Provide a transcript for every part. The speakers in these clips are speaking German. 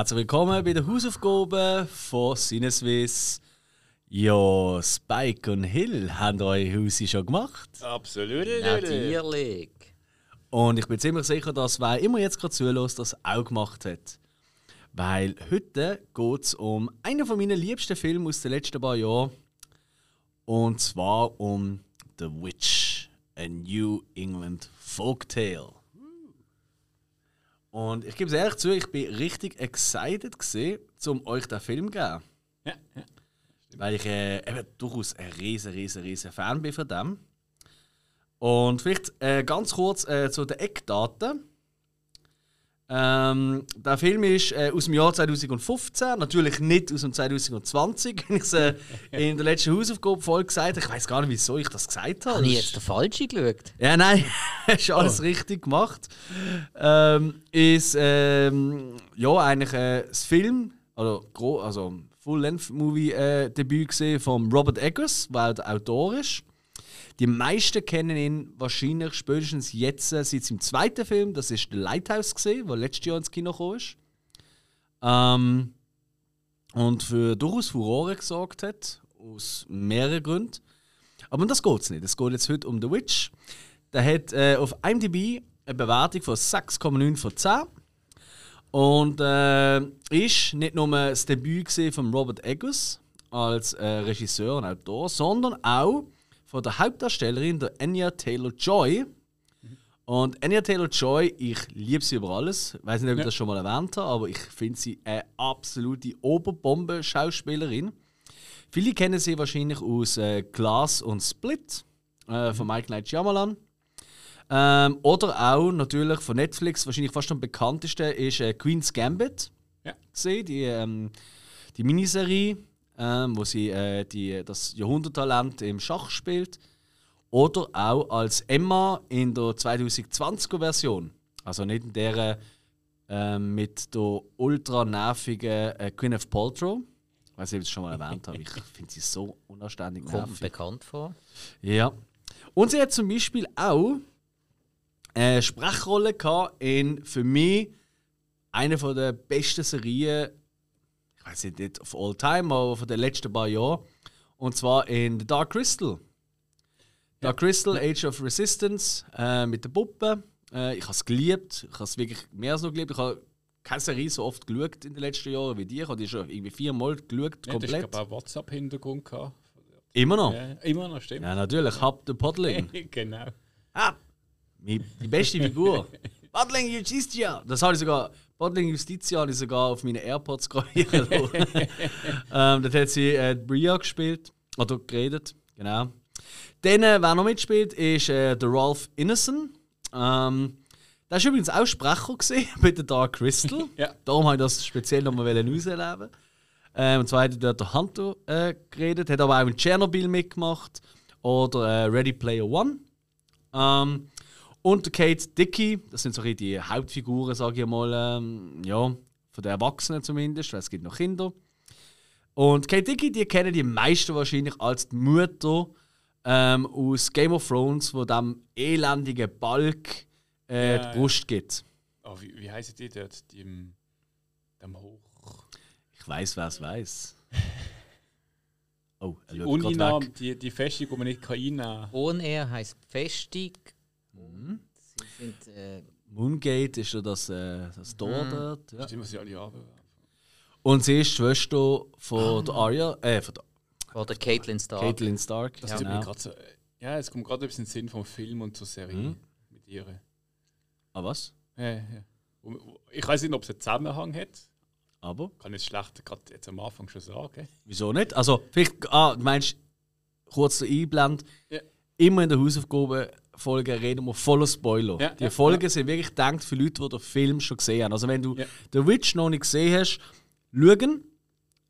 Herzlich willkommen bei den Hausaufgaben von Sinneswiss. Ja, Spike und Hill haben eure Hausi schon gemacht. Absolut. Natürlich. Und ich bin ziemlich sicher, dass wer immer jetzt gerade zulässt, das auch gemacht hat. Weil heute geht es um einen von meinen liebsten Filme aus den letzten paar Jahren. Und zwar um The Witch, a New England Folktale. Und ich gebe es ehrlich zu, ich bin richtig excited gewesen, um euch den Film zu geben. Ja, ja. Weil ich äh, eben durchaus ein riesen, riesen, riesen Fan bin von dem. Und vielleicht äh, ganz kurz äh, zu den Eckdaten. Ähm, der Film ist äh, aus dem Jahr 2015, natürlich nicht aus dem 2020, wie ich es äh, in der letzten Hausaufgabe-Folge gesagt habe. Ich weiß gar nicht, wieso ich das gesagt habe. Habe ich jetzt den falschen geschaut? Ja, nein, hast alles richtig gemacht. Ähm, ist ähm, ja eigentlich äh, das Film, also, also Full-Length-Movie-Debüt gesehen von Robert Eggers, weil er der Autor ist. Die meisten kennen ihn wahrscheinlich spätestens jetzt äh, seit seinem zweiten Film, das ist The Lighthouse gesehen, der letztes Jahr ins Kino ist. Ähm, und für durchaus Furore gesorgt hat, aus mehreren Gründen. Aber um das geht es nicht. Es geht jetzt heute um The Witch. Der hat äh, auf IMDb eine Bewertung von 6,9 von 10. Und äh, ist nicht nur das Debüt von Robert Eggers als äh, Regisseur und Autor, sondern auch von der Hauptdarstellerin, der Anya Taylor-Joy. Und Anya Taylor-Joy, ich liebe sie über alles. Ich weiß nicht, ob ich Ja. das schon mal erwähnt habe, aber ich finde sie eine absolute Oberbombe-Schauspielerin. Viele kennen sie wahrscheinlich aus äh, Glass und Split äh, von Mike Night Shyamalan. Ähm, oder auch natürlich von Netflix, wahrscheinlich fast am bekanntesten, ist äh, Queen's Gambit. Ja. Gesehen, die, ähm, die Miniserie, ähm, wo sie äh, die, das Jahrhunderttalent im Schach spielt. Oder auch als Emma in der 2020er-Version. Also nicht in der ähm, mit der ultra nervigen äh, Gwyneth Paltrow. Ich weiß nicht, ob ich es schon mal erwähnt habe. Ich finde sie so unanständig Kommt nervig. bekannt vor. Ja. Und sie hat zum Beispiel auch eine Sprechrolle gehabt in für mich eine von der besten Serien, weiß nicht of all time, aber von den letzten paar Jahren. Und zwar in The Dark Crystal. Dark Crystal, Age of Resistance äh, mit der Puppe. Äh, ich habe es geliebt. Ich habe es wirklich mehr als noch geliebt. Ich habe keine Serie so oft geschaut in den letzten Jahren wie die. Ich habe die schon irgendwie viermal geschaut, Ja, komplett. ist glaube auch WhatsApp-Hintergrund gehabt. Immer noch. Ja, immer noch, stimmt. Ja, natürlich. Hab den Podling. genau. Ah, die beste Figur. Bodling Justitia. Das habe ich sogar. Bodling Justitia habe ich sogar auf meine AirPods lassen. ähm, dort hat sie äh, Bria gespielt. Oder geredet. Genau. Dann, äh, wer noch mitspielt, ist äh, der Ralph Innocent. Ähm, der war übrigens auch Sprecher bei der Dark Crystal. Ja. Darum habe ich das speziell nochmal ausleben ähm, Und zwar hat dort der Hunter äh, geredet, hat aber auch in Tschernobyl mitgemacht. Oder äh, Ready Player One. Ähm, und Kate Dickey, das sind so ein bisschen die Hauptfiguren, sage ich mal, ähm, ja, von den Erwachsenen zumindest, weil es gibt noch Kinder. Und Kate Dickey, die kennen die meisten wahrscheinlich als die Mutter ähm, aus Game of Thrones, wo dem elendigen Balk äh, Ja, die Brust gibt. Oh, wie, wie heißen die dort? Die im, dem Hoch. Ich weiß, wer es weiß. Oh, er Die Uninam, weg. die, die Festung, die man nicht kann einnehmen kann. On Air heisst Festung. Mhm. Sie sind, äh, Moongate ist ja das, äh, das Tor dort. Ja. Stimmt, was sie alle haben. Und sie ist die Schwester von der Arya, äh, von der oder Caitlin Stark. Caitlin Stark. Das ja, genau. so, ja, es kommt gerade ein bisschen Sinn vom Film und zur Serie Mhm. mit ihr. Ah, was? Ja, ja. Ich weiß nicht, ob es einen Zusammenhang hat. Aber? Kann ich schlecht gerade jetzt am Anfang schon sagen. Wieso nicht? Also, vielleicht, ah, du meinst, kurz der Einblend. Ja. Immer in der Hausaufgabenfolge reden wir voller Spoiler. Ja, die Folgen sind wirklich gedacht für Leute, die den Film schon gesehen haben. Also, wenn du. The Witch noch nicht gesehen hast, schauen.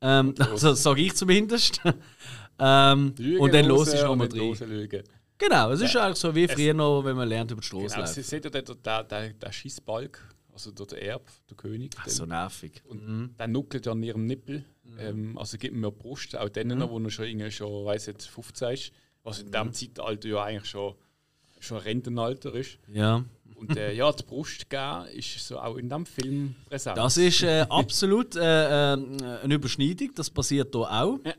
Ähm, also, sage ich zumindest. ähm, und dann los ist nochmal drin. Genau, es ist eigentlich so wie Es- früher noch, wenn man lernt über die Straße Genau, sie seht ja der, der, der, der Schießbalg, also der, Erb, der König. Ach, den- so nervig. Und Mhm. der nuckelt an ihrem Nippel. Ähm, also gibt mir Brust, auch denen, Mhm. wo er schon, irgendwie schon weiss, jetzt 15 ist. Was in diesem Zeitalter ja eigentlich schon schon Rentenalter ist. Ja. Und äh, ja, die Brust geben ist so auch in diesem Film präsent. Das ist äh, absolut äh, äh, eine Überschneidung, das passiert hier auch. Ja.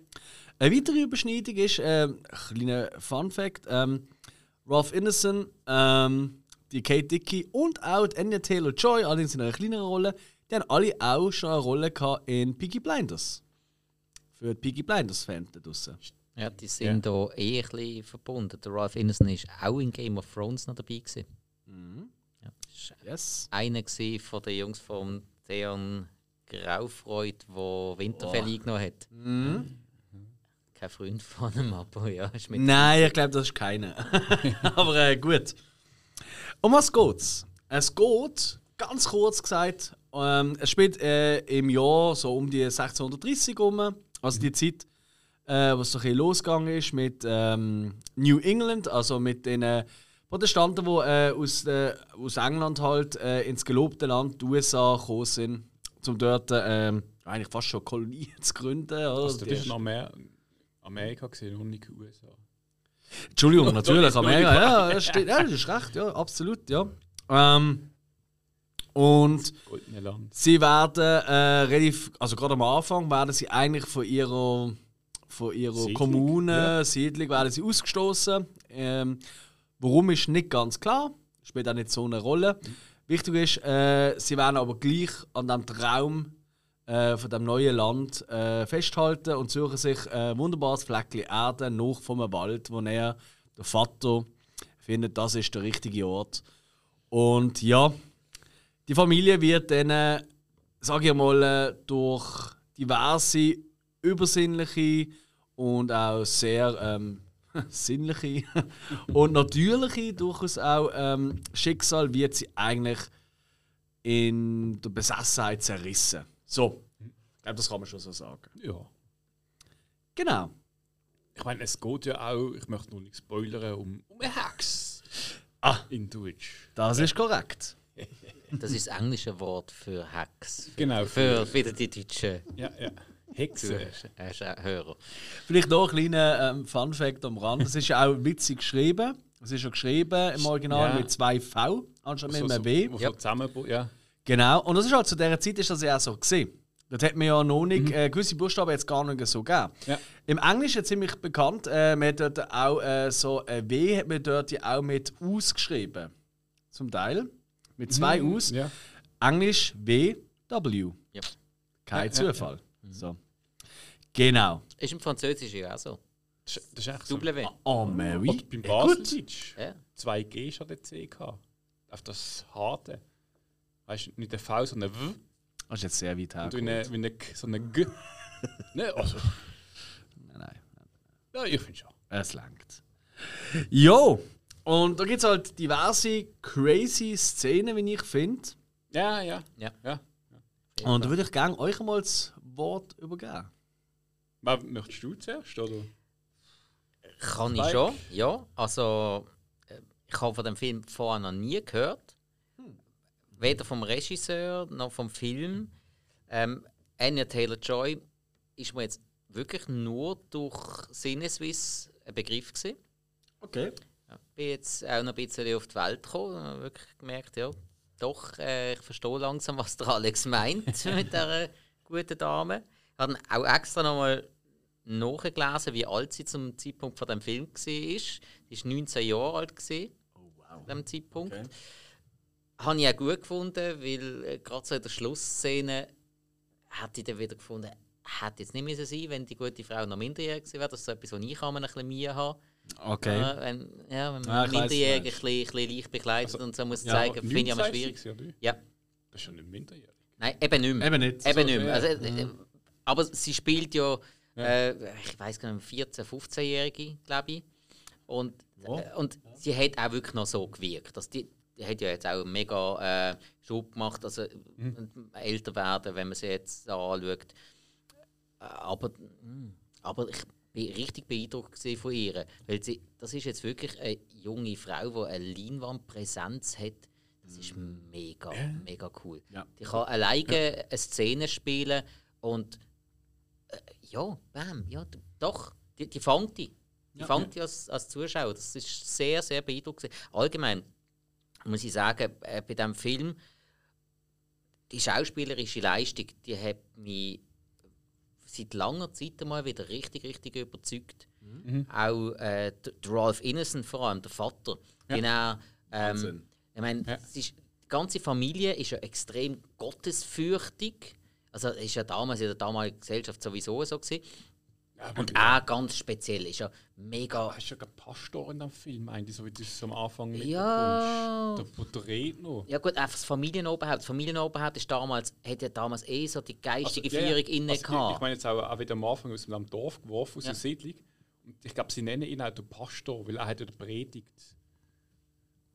Eine weitere Überschneidung ist, äh, ein kleiner Fun Fact: ähm, Ralph Innocent, ähm, die Kate Dickey und auch die Anya Taylor Joy, allerdings in einer kleineren Rolle, die haben alle auch schon eine Rolle gehabt in Piggy Blinders. Für die Piggy Blinders-Fans da draussen. Ja, die sind da eh ein bisschen verbunden. Der Ralph Innocent ist auch in Game of Thrones noch dabei. Gewesen. Ja, das war Yes. einer von den Jungs von Theon Graufreud, der Winterfell eingenommen hat. Kein Freund von ihm, aber ja, ist mit Nein, ich glaube, das ist keine. Aber äh, gut. Um was geht's? Es geht, ganz kurz gesagt, ähm, es spielt äh, im Jahr so um die 1630 um, also die Zeit, äh, wo es so ein bisschen losgegangen ist mit ähm, New England, also mit den äh, Protestanten, die äh, aus, äh, aus England halt äh, ins gelobte Land, die USA, gekommen sind, um dort ähm, eigentlich fast schon Kolonien zu gründen. Also, Die das ist erste- noch mehr Amerika gesehen und nicht USA. Entschuldigung, natürlich, Amerika, ja, das, steht, ja, das ist recht, ja, absolut, ja. Ähm, und sie werden äh, relativ, also gerade am Anfang werden sie eigentlich von ihrer, von ihrer Siedlung, Kommune, ja. Siedlung, werden sie ausgestoßen. Ähm, warum ist nicht ganz klar, spielt auch nicht so eine Rolle. Wichtig ist, äh, sie werden aber gleich an dem Traum äh, von dem neuen Land äh, festhalten und suchen sich ein wunderbares Fleckchen Erde noch vom Wald, wo er, der Vater, findet, das ist der richtige Ort. Und ja, die Familie wird dann, äh, sage ich mal, äh, durch diverse übersinnliche und auch sehr ähm, sinnliche und natürliche durchaus auch ähm, Schicksal wird sie eigentlich in der Besessenheit zerrissen. So, ich glaube, das kann man schon so sagen. Ja. Genau. Ich meine, es geht ja auch, ich möchte nur nicht spoilern, um, um eine Hex. Ah. In Deutsch. Das ist korrekt. Das ist das englische Wort für Hex. Genau. Für wieder die deutschen Ja, ja. Hexe. Zuh- äh, Hörer. Vielleicht noch ein kleiner ähm, Fun-Fact am Rand. Es ist ja auch witzig geschrieben. Es ist ja geschrieben im Original Ja. mit zwei V anstatt mit So, einem so, W. wo Ja. so zusammen, ja. Genau. Und das ist halt zu dieser Zeit ist das ja auch so gesehen. Dort hat man ja noch nicht äh, gewisse Buchstaben jetzt gar nicht so gegeben. Ja. Im Englischen ziemlich bekannt. Äh, man hat dort auch äh, so ein W hat man dort ja auch mit ausgeschrieben. Zum Teil. Mit zwei Us. Ja. Englisch W, W. Ja. Kein Ja, ja, Zufall. So. Genau. Ist im Französischen ja auch so. Das, ist- das ist echt so. W. Oh, Mary. Oder beim Baseldeutsch. Ja. 2G ist an der C gehabt. Auf das Harte. Weißt du, nicht ein V, sondern ein W. Das ist jetzt sehr weit her. Und wie eine, wie eine, G- so eine G. ne, also, Nein, nein. ja, ich finde schon. Es langt. Jo! Und da gibt es halt diverse crazy Szenen, wie ich finde. Ja, ja. Ja. ja. Und da würde ich gerne euch mal das Wort übergeben. Was, möchtest du zuerst? Oder? Kann ich Spike? schon, ja. Also, äh, ich habe von dem Film vorher noch nie gehört. Weder vom Regisseur noch vom Film. Ähm, Anya Taylor-Joy ist mir jetzt wirklich nur durch Sinneswiss ein Begriff gewesen. Okay. Ja, bin jetzt auch noch ein bisschen auf die Welt gekommen und habe wirklich gemerkt, ja, doch, äh, ich verstehe langsam, was der Alex meint mit dieser guten Dame. Ich habe auch extra nochmal nachgelesen, wie alt sie zum Zeitpunkt von dem Film war. Sie war 19 Jahre alt gewesen, Oh, wow. zu dem Zeitpunkt. Okay. Habe ich auch gut gefunden, weil äh, gerade so in der Schlussszene hätte ich dann wieder gefunden, hätte jetzt nicht müssen sein, wenn die gute Frau noch minderjährig gewesen wäre. Das ist so etwas, was ich ein bisschen Mühe habe. Okay. Ja, wenn, ja, wenn man Ah, was ein bisschen, ein bisschen leicht begleitet und so muss ja, zeigen, finde ich immer 19 schwierig. oder? Ja, Das ist schon nicht minderjährig. Nein, eben nicht mehr. Eben nicht. Eben So, nicht mehr. ja. Also, äh, aber sie spielt ja, äh, ich weiß gar nicht, 14-, 15-Jährige, glaube ich. Und, Ja. äh, und sie hat auch wirklich noch so gewirkt. Also die, die hat ja jetzt auch mega äh, Schub gemacht, also älter werden, wenn man sie jetzt anschaut. Äh, Aber, mh, aber ich bin richtig beeindruckt von ihr. Weil sie, das ist jetzt wirklich eine junge Frau, die eine Leinwandpräsenz hat. Das ist mega, mega cool. Ja. Die kann alleine eine Szene spielen und äh, ja, bam, ja, doch, die, die fängt die. Die fand ich als, als Zuschauer. Das ist sehr, sehr beeindruckend. Allgemein muss ich sagen, äh, bei diesem Film, die schauspielerische Leistung, die hat mich seit langer Zeit mal wieder richtig, richtig überzeugt. Mhm. Auch äh, der, Ralph Innocent, vor allem der Vater, den er, ähm. Ich meine, Ja. ist, die ganze Familie ist ja extrem gottesfürchtig. Also ist ja damals in der damaligen Gesellschaft sowieso so gewesen. Ja, Und ja. er ganz speziell ist ja mega. Hast du ja einen Pastor in dem Film, eigentlich, so wie du es am Anfang Ja. mitbekommst. Der, der Redner. Ja gut, einfach das Familienoberhaupt. Das Familienoberhaupt ist damals, hat ja damals eh so die geistige Also, ja, ja. Führung inne Also, ich, gehabt. ich meine jetzt auch, auch wieder am Anfang aus dem Dorf geworfen, aus Ja. der Siedlung. Und ich glaube, sie nennen ihn auch den Pastor, weil er hat ja predigt.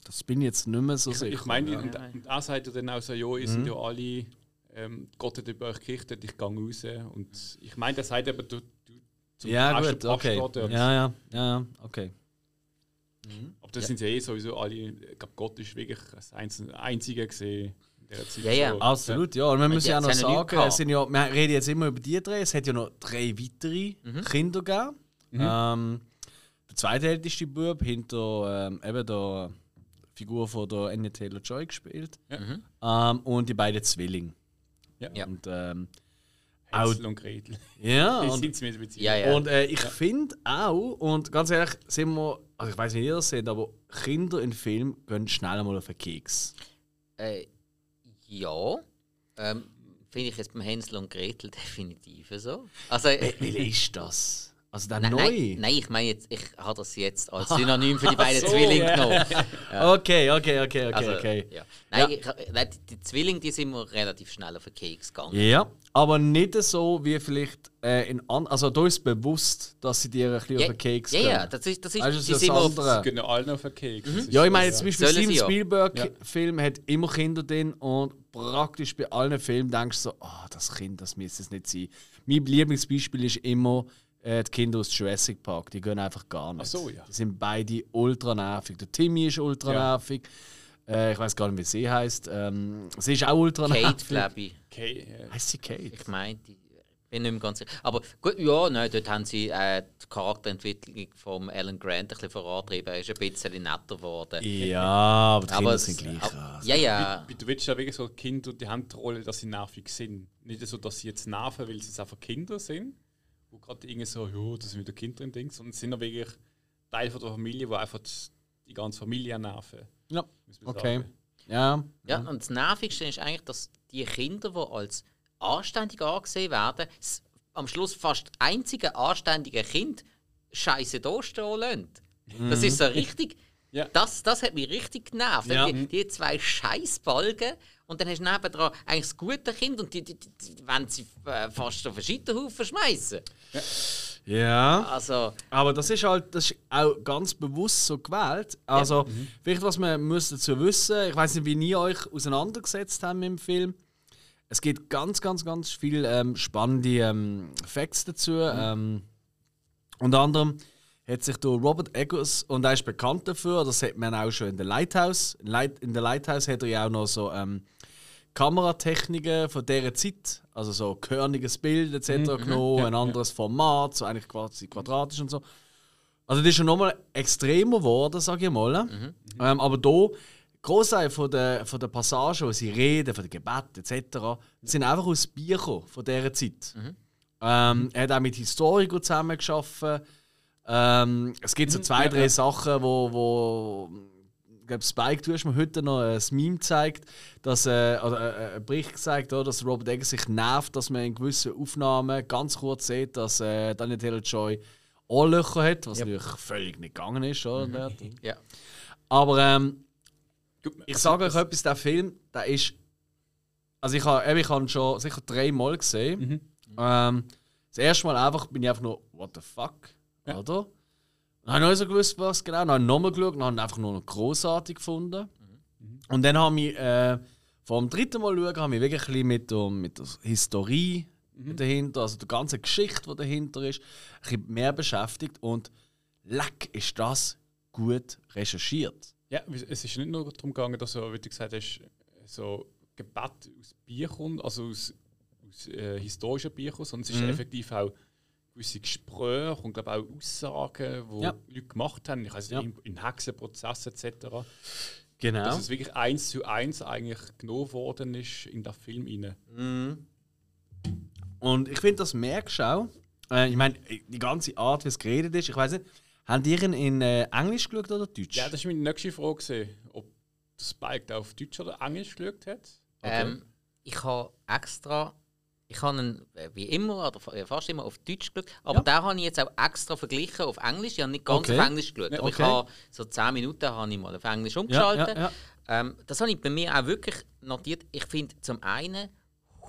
Das bin ich jetzt nicht mehr so Ich, sicher. ich meine, ja. und, und er sagt ja dann auch so, ja, ihr sind ja alle, ähm, Gott hat über euch gerichtet, ich gehe raus. Und ich meine, er sagt aber, du, du zum ja, ersten gut, okay. dort. Ja, ja, ja, ja, okay. Aber das sind ja eh sowieso alle, ich glaube, Gott ist wirklich das Einz- Einzige gesehen in der Zeit. Ja, ja. So, Absolut, ja. Und wir müssen die ja noch ja noch sagen, es sind ja, wir reden jetzt immer über die drei, es hat ja noch drei weitere Kinder gegeben. Ähm, der zweitälteste Bub hinter ähm, eben der Figur von der Anya Taylor-Joy gespielt. Ja. Ähm, und die beiden Zwillinge. Ja. Ja. Und, ähm, Hänsel und Gretel. ja, und. Ja, ja. und äh, ich finde auch, und ganz ehrlich, sind wir, also ich weiß nicht, wie ihr das seht, aber Kinder in Film gehen schnell mal auf den Keks. Äh, ja. Ähm, Finde ich jetzt beim Hänsel und Gretel definitiv so. Also, äh, Wie ist das? Also der nein, neue? nein, nein, ich meine jetzt, ich habe das jetzt als Synonym für die beiden Zwillinge genommen. Okay, okay, okay, okay, Also, okay. Ja. Nein, Ich, nein, die, die Zwillinge die sind mir relativ schnell auf den Keks gegangen. Ja, aber nicht so wie vielleicht äh, in an Also da ist bewusst, dass sie dir ein bisschen auf den Keks ja, gehen. ja, das ist, das ist, Weißt die das sind andere. Sie gehen allen auf den Keks. Ist Ja, ich so, meine, zum Beispiel Steven ja. Spielberg-Film hat immer Kinder drin und praktisch bei allen Filmen denkst du so, ah, das Kind, das müsste es nicht sein. Mein Lieblingsbeispiel ist immer äh, die Kinder aus Jurassic Park. Die gehen einfach gar nicht. Ach so, ja. Die sind beide ultra nervig. Der Timmy ist ultra Ja. nervig. Äh, ich weiß gar nicht, wie sie heißt. Ähm, sie ist auch ultra Kate, nervig. glaube ich. Okay, ja. Heißt sie Kate? Ich meine, ich bin nicht mehr ganz sicher. Aber gut, ja, nein, dort haben sie äh, die Charakterentwicklung von Alan Grant ein bisschen vorantrieben. Er ist ein bisschen netter geworden. Ja, aber die Kinder sind gleich. ab- krass. Ja, ja. Bei- Du willst ja wirklich so Kinder, die haben die Rolle, dass sie nervig sind. Nicht so, dass sie jetzt nerven, weil sie jetzt einfach Kinder sind, gerade irgendwie so, ja, das sind wieder Kinder im Ding, sondern sie sind ja wirklich Teil von der Familie, wo einfach die ganze Familie nerven. Ja, okay. sagen. Ja, Ja, und das Nervigste ist eigentlich, dass die Kinder, die als anständig angesehen werden, am Schluss fast einzige anständige Kind Scheiße da stehen lassen. Das ist so richtig. Ja. Das, das hat mich richtig genervt. Ja. Die, die zwei Scheißbalgen und dann hast du nebendran eigentlich das gute Kind und die, die, die, die wollen sie äh, fast auf einen Scheiterhaufen schmeißen. ja. Also, Aber das ist halt das ist auch ganz bewusst so gewählt. Also, vielleicht, was man muss dazu wissen, ich weiß nicht, wie ihr euch auseinandergesetzt habt mit dem Film. Es gibt ganz, ganz, ganz viele ähm, spannende ähm, Facts dazu. Ähm, unter anderem hat sich der Robert Eggers, und er ist bekannt dafür, das hat man auch schon in der Lighthouse. In, Light, in der Lighthouse hat er ja auch noch so ähm, Kameratechniken von dieser Zeit, also so körniges Bild etc. genommen, ein anderes Format, so eigentlich quasi quadratisch und so. Also das ist schon nochmal extremer geworden, sage ich mal. Ähm, aber hier, Großteil von der, von der Passagen, wo sie reden, von den Gebeten etc., sind einfach aus Büchern von dieser Zeit. Ähm, er hat auch mit Historikern zusammengearbeitet. Ähm, es gibt so zwei, ja, drei. Sachen, wo, wo glaube, Spike, du hast mir heute noch ein Meme gezeigt, dass, äh, oder äh, einen Bericht gezeigt, oder, dass Robert Eggers sich nervt, dass man in gewissen Aufnahmen ganz kurz sieht, dass äh, Daniel Taylor-Joy Ohrlöcher hat, was natürlich völlig nicht gegangen ist. Oder? ja. Aber ähm, ich sage euch etwas, der Film, der ist. Also ich habe eben, ich habe ihn schon sicher dreimal gesehen. Mhm. Ähm, das erste Mal einfach bin ich einfach nur, what the fuck? Ja. Oder? Dann habe ich nicht so gewusst, was genau. Dann habe ich nochmal geschaut und habe ihn einfach nur noch großartig gefunden. Mhm. Und dann habe ich äh, vom dritten Mal schauen, habe ich wirklich ein bisschen mit der, mit der Historie Mhm. dahinter, also der ganzen Geschichte, die dahinter ist, ein bisschen mehr beschäftigt. Und leck, ist das gut recherchiert. Ja, es ist nicht nur darum gegangen, dass er, wie du gesagt hast, so Gebet aus Büchern, also aus, aus äh, historischen Büchern, sondern es ist Mhm. effektiv auch gewisse Gespräche und glaube auch Aussagen, die Ja. Leute gemacht haben. Ich weiß Ja. nicht, in, in Hexenprozessen etc. Genau. Dass es wirklich eins zu eins eigentlich genommen worden ist in den Film rein. Und ich finde, das merkst du auch. Äh, ich meine, die ganze Art, wie es geredet ist, ich weiß nicht, haben die ihn in äh, Englisch geschaut oder Deutsch? Ja, das war meine nächste Frage, gewesen, ob Spike auf Deutsch oder Englisch geschaut hat. Ähm, ich habe extra, ich habe ihn äh, wie immer oder fa- fast immer auf Deutsch geschaut, aber Ja. den habe ich jetzt auch extra verglichen auf Englisch. Ich habe nicht ganz Okay. auf Englisch geschaut, aber ich okay. habe so 10 Minuten habe ich mal auf Englisch umgeschaltet. ja, ja. Ähm, das habe ich bei mir auch wirklich notiert. Ich finde zum einen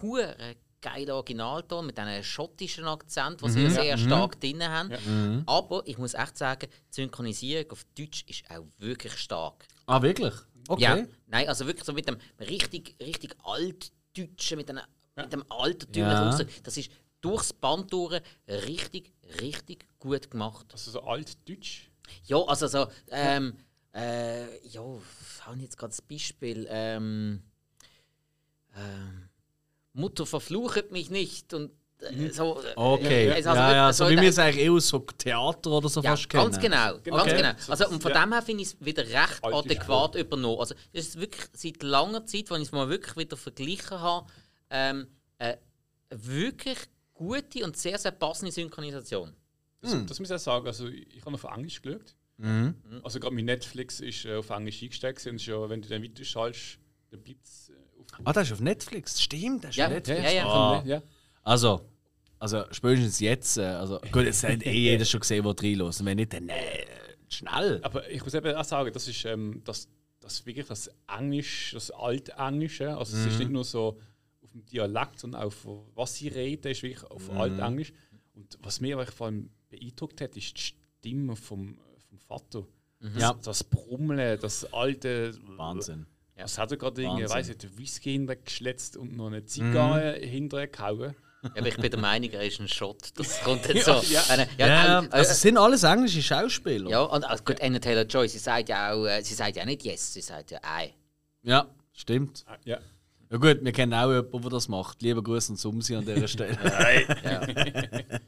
hure geiler Originalton mit einem schottischen Akzent, was sie sehr stark drin haben. Mhm. Aber ich muss echt sagen, die Synchronisierung auf Deutsch ist auch wirklich stark. Ah, wirklich? Okay. Ja, nein, also wirklich so mit dem richtig, richtig altdeutschen, mit mit dem altertümlichen Ja. Ausdruck. Das ist durchs Band durch richtig, richtig gut gemacht. Also so altdeutsch. Ja, also so, ähm, äh, ja, habe ich jetzt gerade das Beispiel, ähm, ähm, Mutter verfluchet mich nicht und äh, so. äh, Okay. also ja, ja, so so wie wir es eigentlich eher aus so Theater oder so ja, fast kennen. ganz genau, ganz Okay. genau. Also und von Ja. dem her finde ich es wieder recht Alte adäquat übernommen. Also das ist wirklich seit langer Zeit, wenn ich es mal wirklich wieder verglichen habe, ähm, äh, wirklich gute und sehr, sehr passende Synchronisation. Das, das muss ich auch sagen. Also ich habe auf Englisch geschaut. Mhm. Also gerade mit Netflix ist äh, auf Englisch eingestiegen. Und ja, wenn du dann weiter schaltest, dann bleibt es äh, auf Ah, das ist auf Netflix. Stimmt, das ist Ja, auf Netflix. ja, ja. Ah. ja. Also, also spätestens jetzt, äh, also gut, jetzt hat eh jeder schon gesehen, wo reinlässt. Wenn nicht, dann äh, schnell. Aber ich muss eben auch sagen, das ist ähm, das, das wirklich das Englisch, das Altenglische. Also es Mhm. ist nicht nur so auf dem Dialekt, auch auf was sie reden, ist wirklich auf Mhm. Altenglisch. Und was mir vor allem beeindruckt hat, ist die Stimme vom, vom Vater. Das, Ja. das Brummeln, das alte. Wahnsinn. Was hat er gerade irgendwie, weiß nicht, Whisky hintergeschletzt und noch eine Zigarre Mhm. hintergehauen? Ja, aber ich bin der Meinung, er ist ein Schott. Das kommt jetzt so. Ja, ja. Eine- Ja, ja, also äh, es sind alles englische Schauspieler. ja, und also gut, Anna Taylor Joy, sie sagt ja auch, äh, sie sagt ja nicht yes, sie sagt ja ei. Ja, stimmt. Ja. Ja gut, wir kennen auch jemanden, der das macht. Lieber Grüße und Sumsi an dieser Stelle.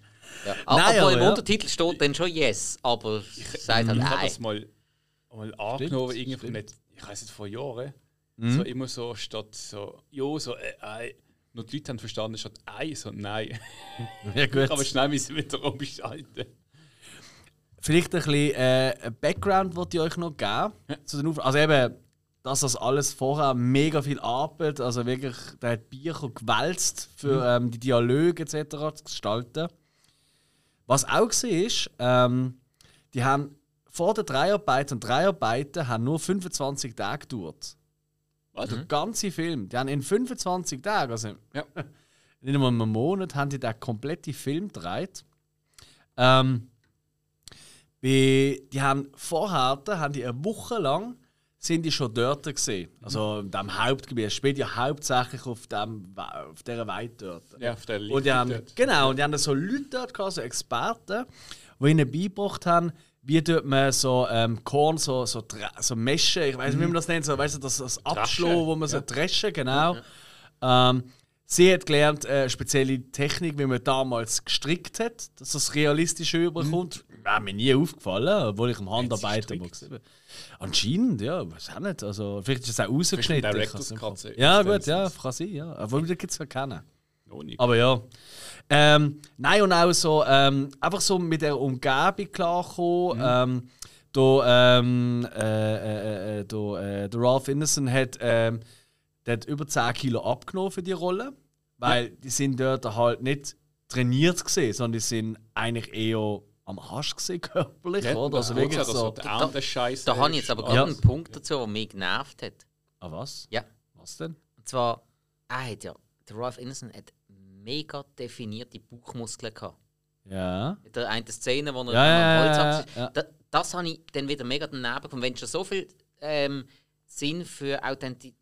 Ja. ja. Nein, aber im ja. untertitel steht dann schon yes, aber sie sagt halt Ich habe das mal, mal angenommen, irgendwie von nicht, ich weiß nicht, vor Jahren. Mhm. So immer so statt so, jo, so, äh, ei. Nur die Leute haben verstanden, statt ei, so nein. ja gut. Aber schnell müssen wir wieder umschalten. Vielleicht ein bisschen äh, ein Background wollte ich euch noch geben. Zu den Auf also eben, dass das alles vorher mega viel Arbeit, also wirklich, der hat Bücher gewälzt, für ähm, die Dialoge etc. zu gestalten. Was auch war, ist, ähm, die haben vor der Dreharbeiten und Dreharbeiten haben nur 25 Tage gedauert. Also der ganze Film. Die haben in 25 Tagen, also Ja. nicht einmal einen Monat, haben die den kompletten Film gedreht. Ähm, die haben vorher, haben die eine Woche lang sind die schon dort gesehen. Also in diesem Hauptgebiet. Es spielt ja hauptsächlich auf, dem, auf dieser Weite dort. Ja, auf der Und die haben, dort. genau, und die haben so Leute dort gehabt, so Experten, die ihnen beigebracht haben, wie tut man so ähm, Korn, so, so, so Meschen, ich weiß nicht, wie man das nennt, so, weißt du, das, das Abschlagen, wo man so ja. dreschen, genau. Ähm, sie hat gelernt, äh, spezielle Technik, wie man damals gestrickt hat, dass das realistisch überkommt. Wäre mir nie aufgefallen, obwohl ich am Handarbeiten habe. Anscheinend, ja, weiß auch nicht. Also, vielleicht ist es auch so Ja, gut, ja, kann sein, ja. Obwohl, da gibt es ja keinen. Noch nicht. Aber ja. Ähm, nein, und auch so, ähm, einfach so mit der Umgebung klarkommen. Ähm, da, ähm, äh, äh, äh, da, äh, der Ralph Innocent hat, ähm, der hat über 10 Kilo abgenommen für die Rolle. Weil die sind dort halt nicht trainiert gesehen, sondern die sind eigentlich eher am Arsch gesehen, körperlich, Ja, oder? Also wirklich er so. der Scheiße. Da habe ich jetzt aber Ja. gerade einen Punkt dazu, der mich genervt hat. Ah, was? Ja. Was denn? Und zwar, er hat ja, der Ralph Innocent hat mega definierte Bauchmuskeln gehabt. Ja. In der einen Szene, wo er Ja, am Holz ja, ja. Da, das habe ich dann wieder mega daneben gefunden. Wenn du schon so viel ähm, Sinn für Authentizität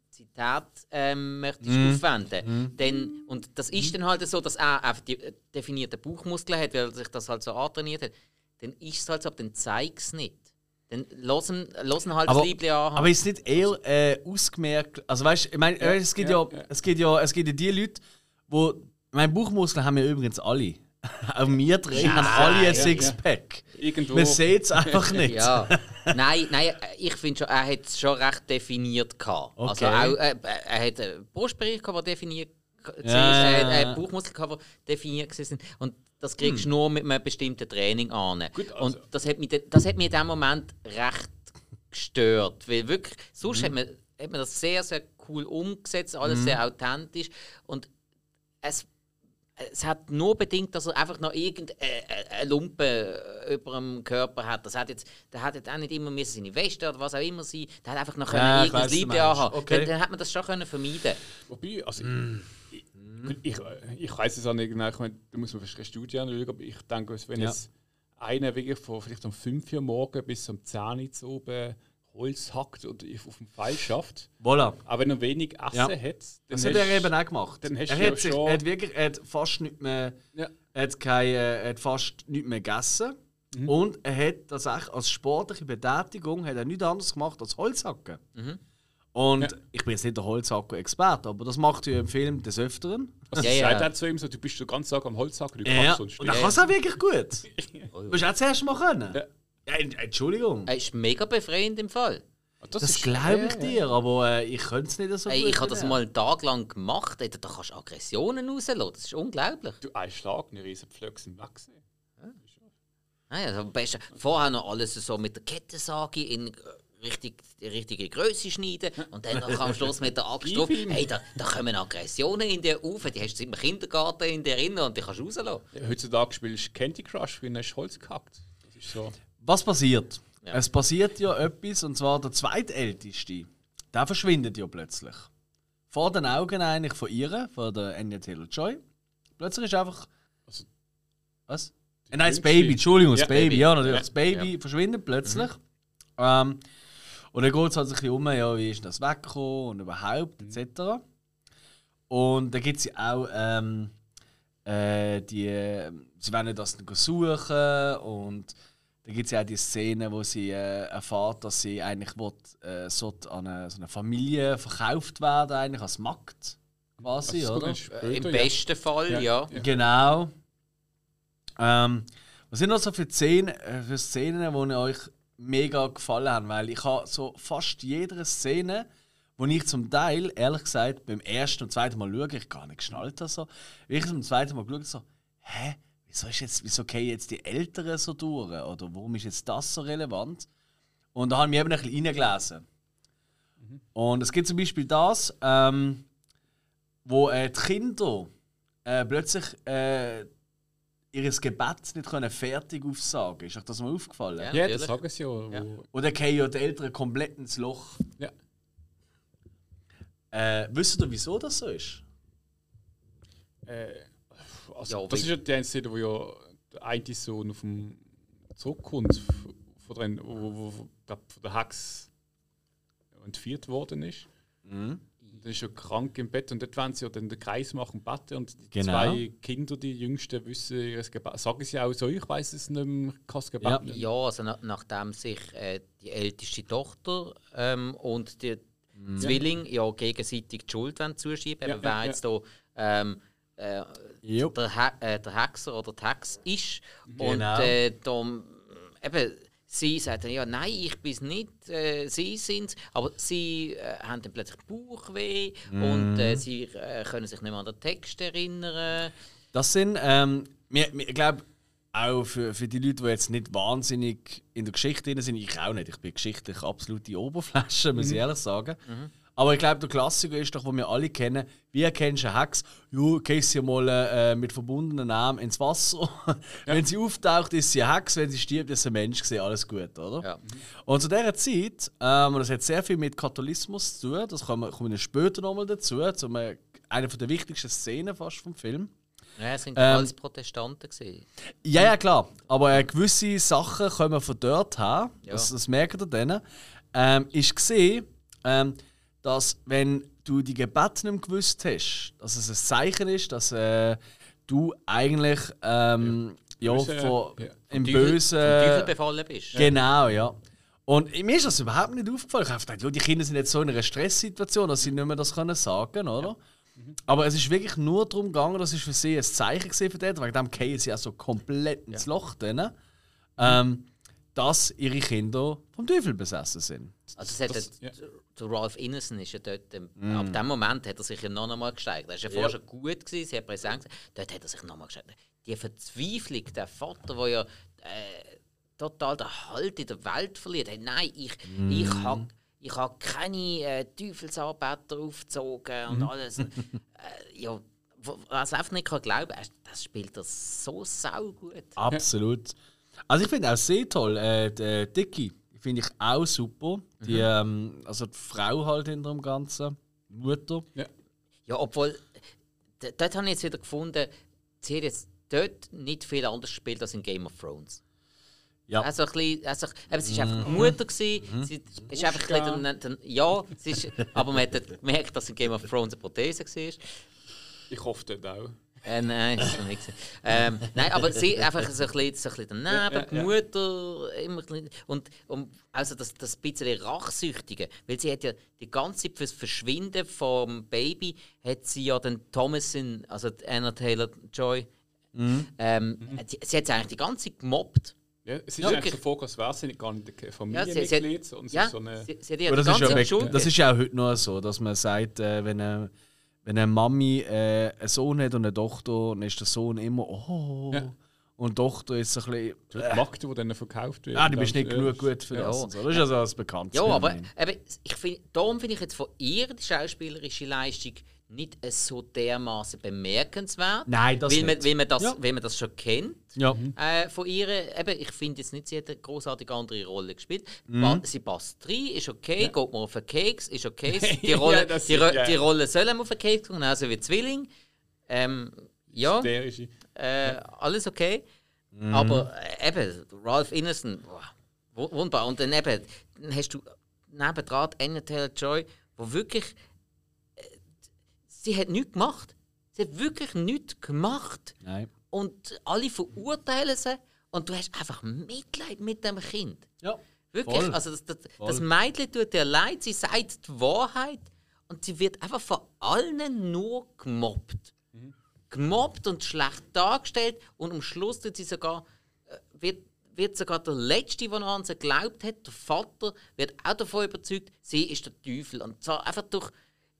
ähm, möchtest Mhm. aufwenden, dann, und das ist dann halt so, dass er einfach die äh, definierten Bauchmuskeln hat, weil er sich das halt so antrainiert hat, dann ist es halt so, aber dann zeig es nicht. Dann losen, losen halt Aber- das Liebling an. Aber ist nicht eher äh, ausgemerkt? Also weißt du, ich meine, es gibt ja, ja, ja. es gibt ja, es gibt ja die Leute, wo meine Bauchmuskeln haben wir übrigens alle. Auch wir drei haben alle ein Sixpack. Irgendwo. Man sieht es einfach nicht. Ja. nein, nein, ich finde schon, er hat es schon recht definiert gehabt. Also Okay. auch, äh, er hat einen Brustbereich der definiert war. Ja. Er hat einen Bauchmuskel gehabt, der definiert war. Und das kriegst du nur mit einem bestimmten Training an. Gut, also- Und das hat, mich, das hat mich in dem Moment recht gestört. Weil wirklich, sonst hat, man, hat man das sehr, sehr cool umgesetzt, alles sehr authentisch. Und es es hat nur bedingt, dass er einfach noch irgendeine Lumpe über dem Körper hat. Das hat jetzt, der hat jetzt auch nicht immer müssen seine Weste oder was auch immer sein. Der hat einfach noch Ja, irgendein meinst. anhaben. Okay. Dann, dann hat man das schon können vermeiden. Wobei, also Mm. ich, ich, ich, weiß es auch nicht genau, ich meine, da muss man verschiedene Studien anschauen, aber ich denke, wenn Ja. jetzt einer wirklich von vielleicht um 5 Uhr morgen bis um 10 Uhr zu oben Holz hackt und auf dem Pfeil schafft, Voilà. aber wenn er wenig Essen Ja. hat, dann Das hat er eben auch gemacht. dann hast er hat, ja sich, schon- er hat wirklich er hat fast nicht mehr, Ja. er hat keine, er hat fast nichts mehr gegessen. Mhm. Und er hat das auch als sportliche Betätigung hat er nichts anderes gemacht als Holzhacken. Und Ja. ich bin jetzt nicht der Holzhacker-Experte, aber das macht er im Film des Öfteren. Also Ja, ja, ja. sagt er zu ihm so, du bist den ganzen Tag am Holzhacken, du Ja, kannst sonst und er kann es auch wirklich gut. Du musst auch zuerst mal können. Ja. Ja, Entschuldigung. Er ist mega befreiend im Fall. Das, Das ist- glaube ich ja, ja. dir, aber äh, ich könnte es nicht so Ey, gut ich habe das mal einen Tag lang gemacht. Ey, da kannst du Aggressionen rauslassen. Das ist unglaublich. Du, ein Schlag, eine riesen Pflöcke sind weg. gewesen. Ah, ja, am besten vorher noch alles so mit der Kettensage in äh, richtig, die richtige Größe schneiden und dann noch am Schluss mit der Axt drauf. Hey, da, da kommen Aggressionen in dir auf. Die hast du im Kindergarten in dir drin und die kannst du rauslassen. Ja, heutzutage spielst du Candy Crush, wie hast du Holz gehackt. Das ist so. Was passiert? Ja. Es passiert ja etwas, und zwar der zweitälteste, der verschwindet ja plötzlich. Vor den Augen eigentlich von ihr, von der Anya Taylor-Joy. Plötzlich ist einfach... Also- was? Äh, Nein, das Baby, Entschuldigung, das Ja, Baby, Baby. ja natürlich. Ja. Das Baby verschwindet plötzlich. Ähm, und dann geht es halt ein bisschen um, ja, wie ist das weggekommen und überhaupt, etc. Und dann gibt es ja auch ähm, äh, die, sie wollen das dann suchen und dann gibt es ja auch die Szene, wo sie äh, erfährt, dass sie eigentlich will, äh, sollte an eine, so eine Familie verkauft werden, eigentlich als Magd quasi, Also, oder? kommt später, Äh, Im ja. besten Fall, ja. Ja. Genau. Ähm, was sind noch so für Szenen, äh, für Szenen, die euch mega gefallen haben? Weil ich habe so fast jede Szene, wo ich zum Teil, ehrlich gesagt, beim ersten und zweiten Mal schaue, ich gar nicht geschnallt habe, so, wie ich zum zweiten Mal geschaut so, hä, wieso ist jetzt, wieso gehen jetzt die Älteren so durch? Oder warum ist jetzt das so relevant? Und da habe ich mich eben ein bisschen reingelesen. Und es gibt zum Beispiel das, ähm, wo äh, die Kinder äh, plötzlich äh, ihr Gebet nicht können fertig aufsagen Ist euch das mal aufgefallen? Ja. Ja, das sagen sie ja. Ja. Oder gehen ja die Eltern komplett ins Loch? Ja. Äh, wisst ihr, wieso das so ist? Äh, also, Ja, das ist ja die eine Szene, wo ja der eine Sohn auf dem zurückkommt, von der, wo, wo, wo der, von der Hex entführt worden ist. Mhm. Dann ist er krank im Bett und dort wollen sie ja dann den Kreis machen, beten und die Genau. zwei Kinder, die Jüngsten, wissen ihr Gebet. Sagen sie auch so, ich weiß es nicht mehr, kann das Gebet Ja. nicht. Ja, also na, nachdem sich äh, die älteste Tochter ähm, und der Zwilling ja gegenseitig die Schuld wollen zuschieben Ja, wer ja, jetzt da ähm, äh, der, He äh, der Hexer oder die Hex ist. Genau. Und äh, da, eben, sie sagt dann, ja, nein, ich bin es nicht, äh, sie sind aber sie äh, haben dann plötzlich Bauchweh und Mhm. äh, sie äh, können sich nicht mehr an den Text erinnern. Das sind, ähm, ich glaube, auch für, für die Leute, die jetzt nicht wahnsinnig in der Geschichte drin sind, ich auch nicht. Ich bin geschichtlich absolute Oberfläche, muss ich ehrlich sagen. Aber ich glaube, der Klassiker ist doch, den wir alle kennen. Wie erkennst du eine Hex? Ja, gehst sie mal äh, mit verbundenen Namen ins Wasser. Wenn sie auftaucht, ist sie eine Hex. Wenn sie stirbt, ist sie ein Mensch. Gewesen. Alles gut, oder? Ja. Und zu dieser Zeit, ähm, und das hat sehr viel mit Katholismus zu tun, das kommen wir später nochmal dazu, zu einer einer der wichtigsten Szenen fast vom Film. Ja, es sind Ähm, alles Protestanten gewesen. Ja, ja, klar. Aber äh, gewisse Sachen kommen von dort her. Ja. Das, das merkt ihr dann. Ähm, ist gesehen, ähm, dass wenn du die Gebete nicht gewusst hast, dass es ein Zeichen ist, dass äh, du eigentlich ähm, ja. Böse, von, ja. im Bösen. Teufel befallen bist. Genau, ja. Und mir ist das überhaupt nicht aufgefallen. Ich habe gedacht, ja, die Kinder sind jetzt so in einer Stresssituation, dass sie nicht mehr das können sagen oder? Aber es ist wirklich nur darum gegangen, das ist für sie ein Zeichen für dort, wegen dem fallen sie auch so komplett ins Loch drin, ähm, dass ihre Kinder vom Teufel besessen sind. Also Das- der- ja. der Ralph Innocent ist ja dort, ähm, ab dem Moment hat er sich ja noch einmal gesteigert. Er war ja vorher schon gut, gewesen, sehr präsent, dort hat er sich noch einmal gesteigert. Die Verzweiflung, der Vater, der ja äh, total den Halt in der Welt verliert. Hey, nein, ich, ich habe ich hab keine äh, Teufelsanbeter aufgezogen und alles. äh, ja, was einfach nicht kann glauben kann, das spielt er so saugut. Absolut. Also ich finde auch sehr toll, äh, die Dicky finde ich auch super. Die, ähm, also die Frau halt hinter dem Ganzen, die Mutter. Ja, obwohl, d- dort habe ich jetzt wieder gefunden, sie hat jetzt dort nicht viel anders gespielt als in Game of Thrones. Ja. Also ein bisschen, also, eben, sie war einfach die Mutter, gewesen, sie ist einfach ein bisschen, ja, sie ist, aber man hat gemerkt, dass in Game of Thrones eine Prothese war. Ich hoffe dort auch. Äh, nein, das ist noch nicht. Ähm, nein, aber sie einfach so ein bisschen, so ein bisschen daneben, Ja, ja, die. Mutter immer ein bisschen, und, und also das, das bisschen Rachsüchtige, weil sie hat ja die ganze Zeit fürs Verschwinden vom Baby hat sie ja den Thomason, also Anna Taylor Joy, ähm, die, sie hat sie eigentlich die ganze Zeit gemobbt. Ja, es ist Ja, eigentlich wirklich. so als wäre sie gar nicht ein Ja, sie, Familienmitglied, sie, sondern hat, sie ja, so eine... sie, sie hat ja das ist, ja das ist ja auch heute noch so, dass man sagt, äh, wenn, eine, wenn eine Mami äh, einen Sohn hat und eine Tochter, dann ist der Sohn immer «Oh». Ja. Und die Tochter ist so ein bisschen Die Magde, die dann verkauft wird. «Ah, du bist nicht genug gut für Ja. das». Und so. Das ist ja so ein bekanntes Ja, aber eben, ich find, darum finde ich jetzt von ihr die schauspielerische Leistung nicht so dermaßen bemerkenswert. Nein, das weil man, nicht. weil, man das, Ja. weil man das schon kennt. Ja. Äh, von ihr, eben, ich finde jetzt nicht, sie hat eine großartige andere Rolle gespielt. Mhm. Sie passt rein, ist okay, geht mir auf den Keks, ist okay. Die Ja, Rolle, das die, ist- Ro ja. die Rolle soll ihm auf den Keks gehen, genauso wie Zwilling. Ähm, ja, äh, alles okay. Mhm. Aber äh, eben, Ralph Innocent, wunderbar. Und dann eben, dann hast du nebendran Anna Taylor-Joy, wo wirklich, sie hat nichts gemacht. Sie hat wirklich nichts gemacht. Nein. Und alle verurteilen sie und du hast einfach Mitleid mit dem Kind. Ja. Wirklich, Voll. also das, das, das Mädchen tut dir leid, sie sagt die Wahrheit und sie wird einfach von allen nur gemobbt. Gemobbt und schlecht dargestellt und am Schluss tut sie sogar, äh, wird, wird sogar der Letzte, der noch an sie geglaubt hat, der Vater, wird auch davon überzeugt, sie ist der Teufel. Und zwar einfach durch,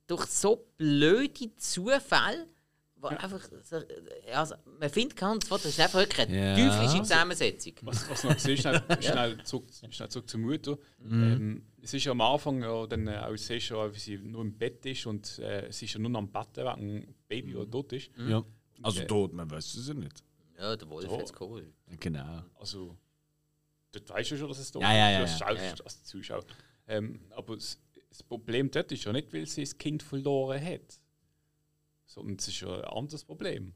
durch so blöde Zufälle, wo einfach, äh, also, man findet keinen, das ist einfach wirklich eine Ja. teuflische Zusammensetzung. Was, was noch gesehen schnell, schnell, zurück, schnell zurück zur Mutter. Ähm, es ist ja am Anfang ja dann auch sehr schon, wie sie nur im Bett ist und äh, sie ist ja nur noch am Bett, wegen dem Baby, das tot ist. ja. Also Äh, tot, man weiß es ja nicht. Ja, der Wolf So. hat's geholt. Genau. Also, dort weißt du schon, dass es tot Ja, ja, ja, ist. ja. Ja, ja. als Zuschauer. Ähm, aber das Problem dort ist ja nicht, weil sie das Kind verloren hat. Sondern es ist ja ein anderes Problem.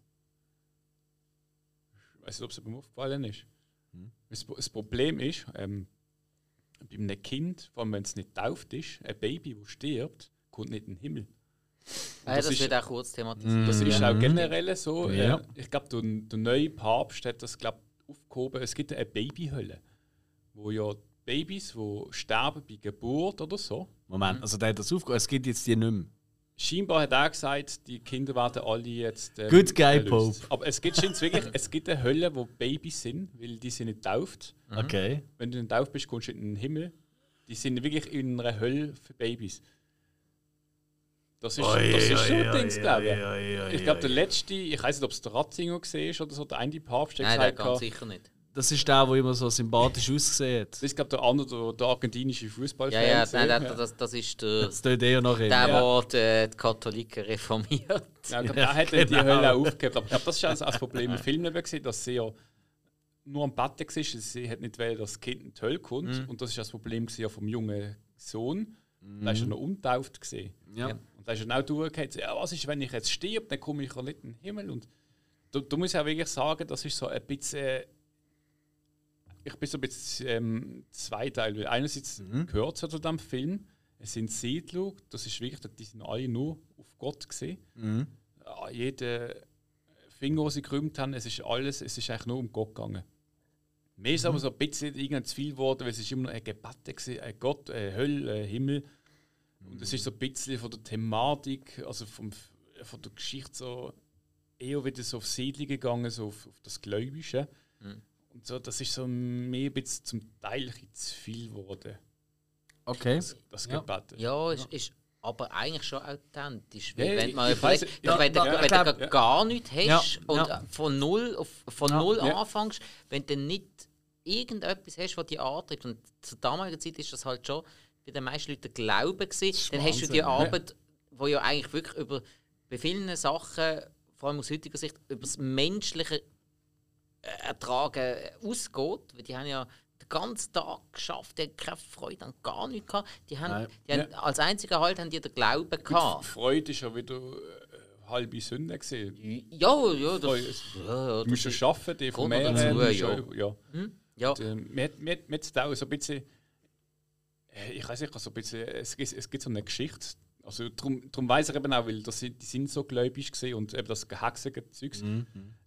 Ich weiß nicht, ob es mir aufgefallen ist. Hm. Das, das Problem ist, ähm, bei einem Kind, vor allem wenn es nicht tauft ist, ein Baby, das stirbt, kommt nicht in den Himmel. Ja, das das, ist- wird auch kurz thematisiert. Das ist auch generell so. Ja. Äh, ich glaube, der, der neue Papst hat das glaub, aufgehoben. Es gibt eine Babyhölle, wo ja Babys, die sterben bei Geburt oder so, Moment, also der hat das aufgehört, es gibt jetzt die nicht mehr. scheinbar hat er gesagt, die Kinder werden alle jetzt. ähm, Good guy, erlöst. Aber es gibt wirklich, es gibt eine Hölle, wo Babys sind, weil die sind nicht tauft. Okay. Wenn du nicht tauft bist, kommst du in den Himmel. Die sind wirklich in einer Hölle für Babys. Das ist, das ist so ein Ding, glaube ich. Ich glaube, der letzte, ich weiß nicht, ob es der Ratzinger war oder so, der eine Papst, der Nein, der gesagt ganz hat, sicher nicht. Das ist der, der immer so sympathisch aussieht. das ist, glaube der andere, der, der argentinische Fußballfan. Ja, ja, nein, der, das, das ist der, Das tut eher nach ihm. der, ja. der die, die Katholiken reformiert. Ja, ich glaube, der hat dann die genau. Hölle auch aufgegeben. Aber ich glaube, das ist also das Problem im Film gewesen, dass sie ja nur am Bett war. Sie hat nicht wollen, dass das Kind in die Hölle kommt. Und das ist das Problem gewesen, ja vom jungen Sohn. Der ist ja noch untauft gesehen. Ja. Und da ist dann auch durchgehend, ja, was ist, wenn ich jetzt stirb, dann komme ich ja nicht in den Himmel. Und du, du musst auch wirklich sagen, das ist so ein bisschen. Ich bin so ein bisschen ähm, zweiteilig. Einerseits gehört es ja zu diesem Film. Es sind Siedler, das ist wirklich, die sind alle nur auf Gott gesehen. Mhm. Ja, jeder Finger, den sie gerühmt haben, es ist alles, es ist eigentlich nur um Gott gegangen. Mir ist aber so ein bisschen irgendwann zu viel geworden, weil es ist immer noch ein Gebet gewesen, ein Gott, eine Hölle, ein Himmel. Und es ist so ein bisschen von der Thematik, also vom, von der Geschichte so eher wieder so auf Siedlung gegangen, so auf, auf das Gläubische. Mhm. Und so, das ist so mehr ein bisschen zum Teil ein bisschen zu viel geworden. Okay. Das, das Ja. Gebet. Ja, ist, ist aber eigentlich schon authentisch. Weil wenn ich- man überlegt, ja, wenn, du- ja, wenn ich du glaub- gar- nichts hast Ja, und ja. von null, auf, von Ja, null ja. anfängst, wenn du nicht irgendetwas hast, was dich antreibt, und zur damaligen Zeit ist das halt schon bei den meisten Leuten der Glaube gewesen, dann hast du die Wahnsinn, Arbeit, wo ja eigentlich wirklich über bei vielen Sachen, vor allem aus heutiger Sicht, über das menschliche Ertragen ausgeht, weil die haben ja den ganzen Tag geschafft, die haben keine Freude an gar nichts gehabt. Die haben, Nein. die haben als einziger Halt haben die den Glauben gehabt. Freude ist ja wieder äh, halbe Sünde gesehen. Ja, ja, das, ja, ja, Du musst ja schaffen, die von mehr. dazu, ja. ja. ja. Und, äh, mir, mir, mir auch so ein bisschen. äh, Ich weiß nicht, so ein bisschen, es, gibt, es gibt so eine Geschichte. Also darum, darum weiß ich eben auch, weil das, die sind so gläubig gesehen und eben das gehäcksige Zeugs.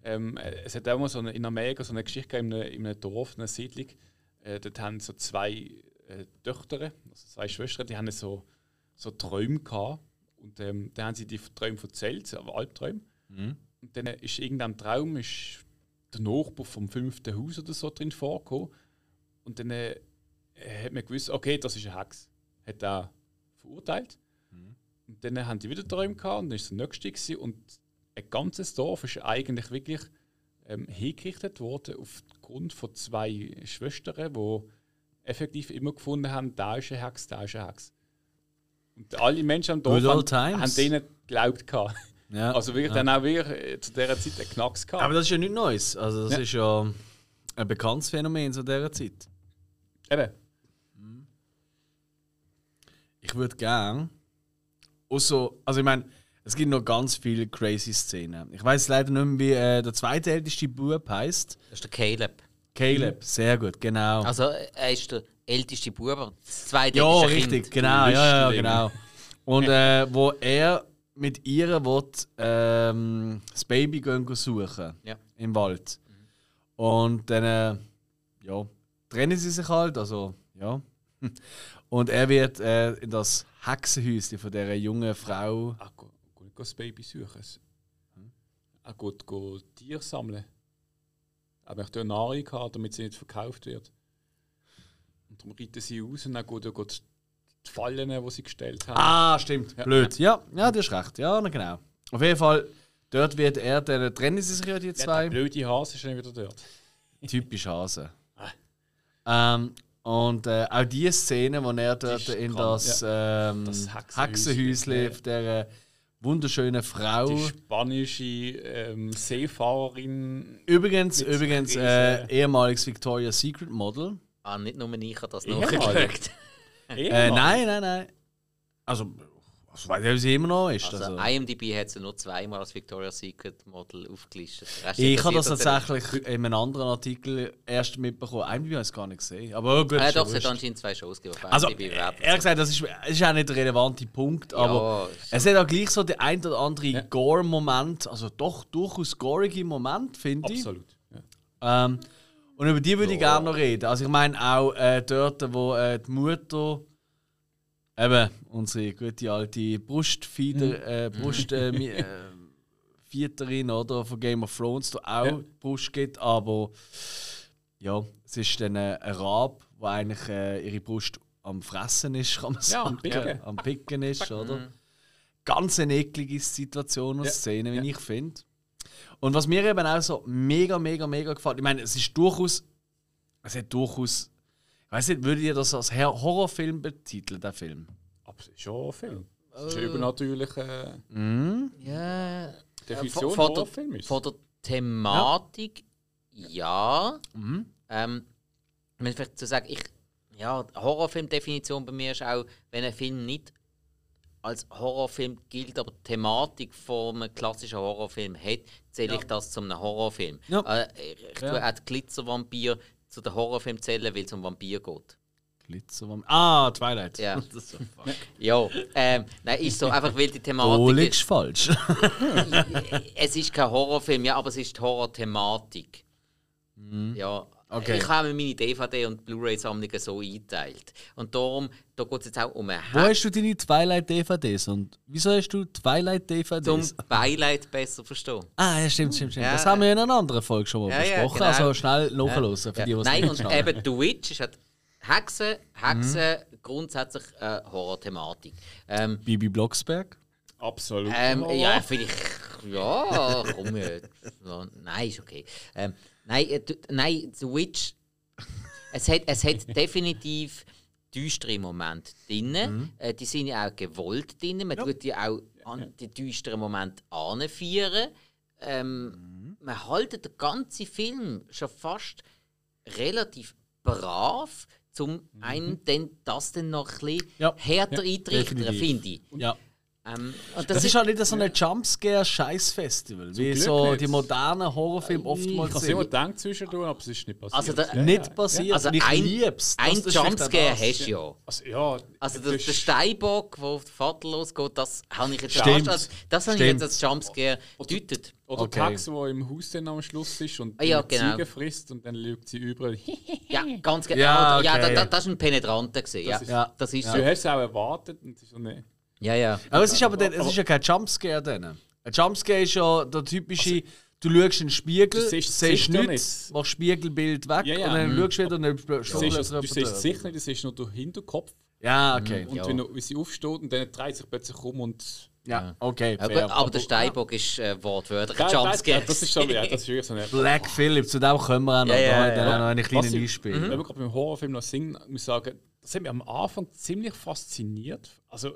Ähm, äh, es hat auch mal so eine, in Amerika so eine Geschichte gegeben, in einem, in einem Dorf, in einer Siedlung. Äh, dort haben so zwei äh, Töchter, also zwei Schwestern, die haben so, so Träume gehabt. Und ähm, dann haben sie die Träume erzählt, so Albträume. Und dann ist irgendein Traum ist der Nachbar vom fünften Haus oder so drin vorgekommen. Und dann äh, hat man gewusst, okay, das ist eine Hex. Hat er verurteilt. Und dann haben die wieder Träume gehabt und dann ist der nächste gewesen. und ein ganzes Dorf ist eigentlich wirklich ähm, hingerichtet worden aufgrund von zwei Schwestern, die effektiv immer gefunden haben, da ist eine Hex, da ist eine Hex. Und alle Menschen am Dorf haben, haben denen geglaubt. Gehabt. Ja. Also wirklich ja. dann auch wirklich äh, zu dieser Zeit einen Knacks gehabt. Aber das ist ja nichts Neues. Also das Ja. ist ja ein bekanntes Phänomen zu dieser Zeit. Eben. Ich würde gern. Also, also ich meine, es gibt noch ganz viele crazy Szenen. Ich weiß leider nicht mehr, wie äh, der zweitälteste Bub heißt. Das ist der Caleb. Caleb, sehr gut, genau. Also er ist der älteste Bub, aber das zweite ja, richtig, Kind. genau, ja, ja, genau. Und äh, wo er mit ihr will, ähm, das Baby gehen suchen Ja. im Wald. Und dann äh, ja, trennen sie sich halt, also ja. Und er wird äh, in das Hexenhäuschen von dieser jungen Frau. Er geht, geht das Baby suchen. Er geht, geht Tiere sammeln. Er möchte eine Nahrung haben, damit sie nicht verkauft wird. Und darum reiten sie aus und dann geht er geht die Fallen, die sie gestellt haben. Ah, stimmt. Blöd. Ja, ja, du hast recht. Ja, na genau. Auf jeden Fall, dort wird er, dann trennen sie sich ja die Ja, zwei. der blöde Hase ist dann wieder dort. Typisch Hase. Ähm, und äh, auch die Szene, wo er dort in krank, das, ähm, Das Hexenhäuschen ja. von dieser wunderschönen Frau. Die spanische ähm, Seefahrerin. Übrigens, übrigens äh, ehemaliges Victoria's Secret Model. Ah, nicht nur ich habe das Ehemalig. nachgeschaut. Äh, nein, nein, nein. Also, so weiß ich, wie sie immer noch ist. Also, Also, IMDb hat sie nur zweimal als Victoria's Secret Model aufgelistet. Ich habe das tatsächlich in einem anderen Artikel erst mitbekommen. IMDb habe ich es gar nicht gesehen. Aber gut, nicht. Äh, ja doch, es hat anscheinend zwei Shows gegeben. Also, IMDb bewertet ehrlich gesagt, das ist, ist auch nicht der relevante Punkt, aber Ja, es hat auch gleich so der ein oder andere Gore-Moment, also doch durchaus gorige Moment, finde ich. Absolut. Ja. Ähm, und über die würde ich gerne noch reden. Also ich meine auch äh, dort, wo äh, die Mutter, eben unsere gute alte Brustfieder, äh, Brust, äh, äh, oder von Game of Thrones, da auch Ja. die Brust gibt, aber ja, es ist dann äh, ein Rab, wo eigentlich äh, ihre Brust am Fressen ist, kann man Ja, am sagen. Picken. Am Picken ist, oder? Ganz eine eklige Situation und Ja. Szene, wie Ja. ich finde. Und was mir eben auch so mega, mega, mega gefällt, ich meine, es ist durchaus, es hat durchaus, ich weiß nicht, würdet ihr das als Horrorfilm betiteln, der Film? Aber es ist schon ein Film. Es ist eine übernatürliche Mhm. Ja. Definition von, von, der, Horrorfilm. ist. von der Thematik, ja. Mhm. Ähm, wenn ich vielleicht zu sagen, ich, ja, Horrorfilm-Definition bei mir ist auch, wenn ein Film nicht als Horrorfilm gilt, aber die Thematik von einem klassischen Horrorfilm hat, zähle ich das zu einem Horrorfilm. Ja. Äh, ich ich Ja. tue auch die Glitzervampir zu den Horrorfilm zählen, weil es um Vampir geht. Glitzerwam ah, Twilight. Ja. So. Ja, ähm, nein, ist so einfach, weil die Du Thematik liegst falsch. es ist kein Horrorfilm, ja, aber es ist die Horror-Thematik. Mhm. Ja, Okay. Ich habe meine DVD- und Blu-ray-Sammlungen so eingeteilt. Und darum, da geht es jetzt auch um eine Wo hast du deine Twilight-DVDs und wieso hast du Twilight-DVDs? Beileid besser verstehen. Ah, ja, stimmt, stimmt, stimmt. Ja. das haben wir in einer anderen Folge schon mal Ja, ja, besprochen. genau. Also schnell nachhören, für die, die es Nein, und eben The Witch ist halt Hexen, Hexen grundsätzlich äh, Horror-Thematik. Ähm, Bibi Blocksberg. Absolut. ähm, ja, vielleicht. Ja, komm. Ja, nein, ist okay. Ähm, nein, äh, nein, The Witch. Es hat, es hat definitiv düstere Momente drin. Äh, die sind ja auch gewollt drin. Man tut die auch an die düsteren Momente anfeiern. Ähm, Man hält den ganzen Film schon fast relativ brav, zum einen dann das dann noch ein bisschen Ja. härter eintrichtern, definitiv. finde ich. Ja. Ähm, und Das, ist halt nicht so ein Jumpscare-Scheiß-Festival, wie so nicht. die modernen Horrorfilme Ich oftmals habe es sind. immer gedacht zwischendurch, aber es ist nicht passiert. Also der- Ja, Nicht ja. passiert. Also ich ein, lieb's. Das- ein das Jumpscare das. hast du ja. Also, ja, Also das der, der Steinbock, wo der Vater losgeht, das habe ich jetzt Stimmt. als, das habe ich jetzt als Jumpscare gedeutet. Oder Okay. Tax, wo im Haus dann am Schluss ist und Ah, ja, die genau. Ziege frisst und dann lügt sie überall. Ja, ganz genau. Ja, Ja, okay. da, da, das ist ein Penetranter gewesen. Ja, ist- Ja. das ist Du so. hast es auch erwartet und es ist so eine. Ja, ja. Aber es ist aber dann, es ist ja kein Jumpscare dann. Ein Jumpscare ist ja der typische, du schaust in den Spiegel, Du siehst siehst, ja nichts, nicht. machst Spiegelbild weg Ja, ja. und dann Mhm. schaust du wieder und dann Du siehst, du siehst es sicher nicht, du siehst nur den Hinterkopf. Ja, okay. Und Ja. wenn, du- wenn sie aufsteht und dann dreht sich plötzlich um und. Ja, okay. Aber, fair. aber der Steinbock ist äh, wortwörtlich ein Ja, Jumpscare. Das ist schon ja, das ist wirklich so eine. Black Phillip, zu dem kommen wir auch noch. Ja, ja, da ja. dann noch eine kleine Was ich- Einspiel. Wenn wir gerade beim Horrorfilm noch singen, muss ich sagen, das hat mich am Anfang ziemlich fasziniert. Also,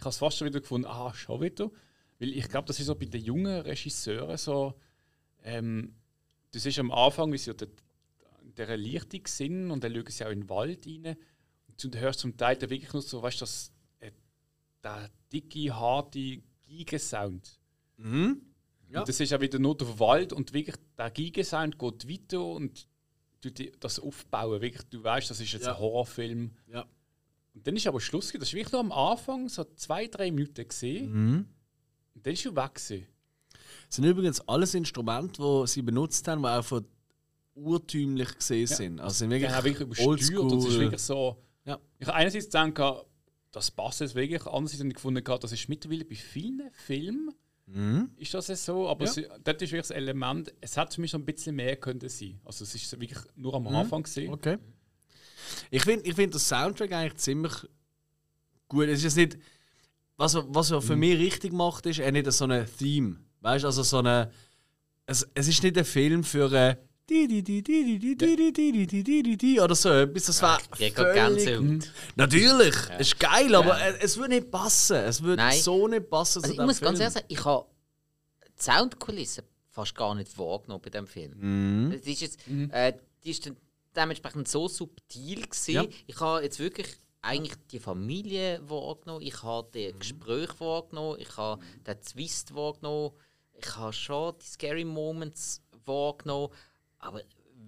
ich habe es fast schon wieder gefunden, ah, schon wieder. Weil ich glaube, das ist so bei den jungen Regisseuren so. Ähm, du siehst am Anfang, wie sie in dieser Lichtung sind und dann schauen sie auch in den Wald rein. Und du hörst zum Teil dann wirklich nur so, weißt du, das, äh, der dicke, harte Giga-Sound. Mhm. Ja. Und das ist ja wieder nur der Wald und wirklich der Giga-Sound geht weiter und die- das aufbauen. Wirklich, du weißt, das ist jetzt Ja. ein Horrorfilm. Ja. Und dann ist aber Schluss. gewesen. Das ist wirklich nur am Anfang, so zwei, drei Minuten gesehen. Mhm. Und dann ist schon weg. Gewesen. Das sind übrigens alles Instrumente, die sie benutzt haben, die auch von urtümlich gesehen sind. Also sind wirklich, haben wirklich übersteuert. Und es ist wirklich so. Ja. Ich habe einerseits gedacht, das passt jetzt wirklich. Andererseits habe ich gefunden, das ist mittlerweile bei vielen Filmen Mhm. ist das jetzt so. Aber Ja. es, das ist wirklich das Element. Es hat für mich so ein bisschen mehr können sein. Also es ist wirklich nur am Mhm. Anfang gesehen. Okay. Ich finde ich find das Soundtrack eigentlich ziemlich gut. Es ist nicht, was, was er für mhm. mich richtig macht, ist er nicht so ein Theme. Weißt also so eine. Es, es ist nicht ein Film für Oder so etwas. Das war. Ja, völlig... Natürlich! Ja. Es ist geil, aber ja. es würde nicht passen. Es würde Nein. so nicht passen. Also ich muss Film. ganz ehrlich sagen, ich habe die Soundkulisse fast gar nicht wahrgenommen bei diesem Film. Mhm. Das ist jetzt, mhm. äh, die ist dann dementsprechend so subtil gewesen. Ja. Ich habe jetzt wirklich eigentlich die Familie wahrgenommen, ich habe Mhm. die Gespräche wahrgenommen, ich habe den Twist wahrgenommen, ich habe schon die Scary Moments wahrgenommen, aber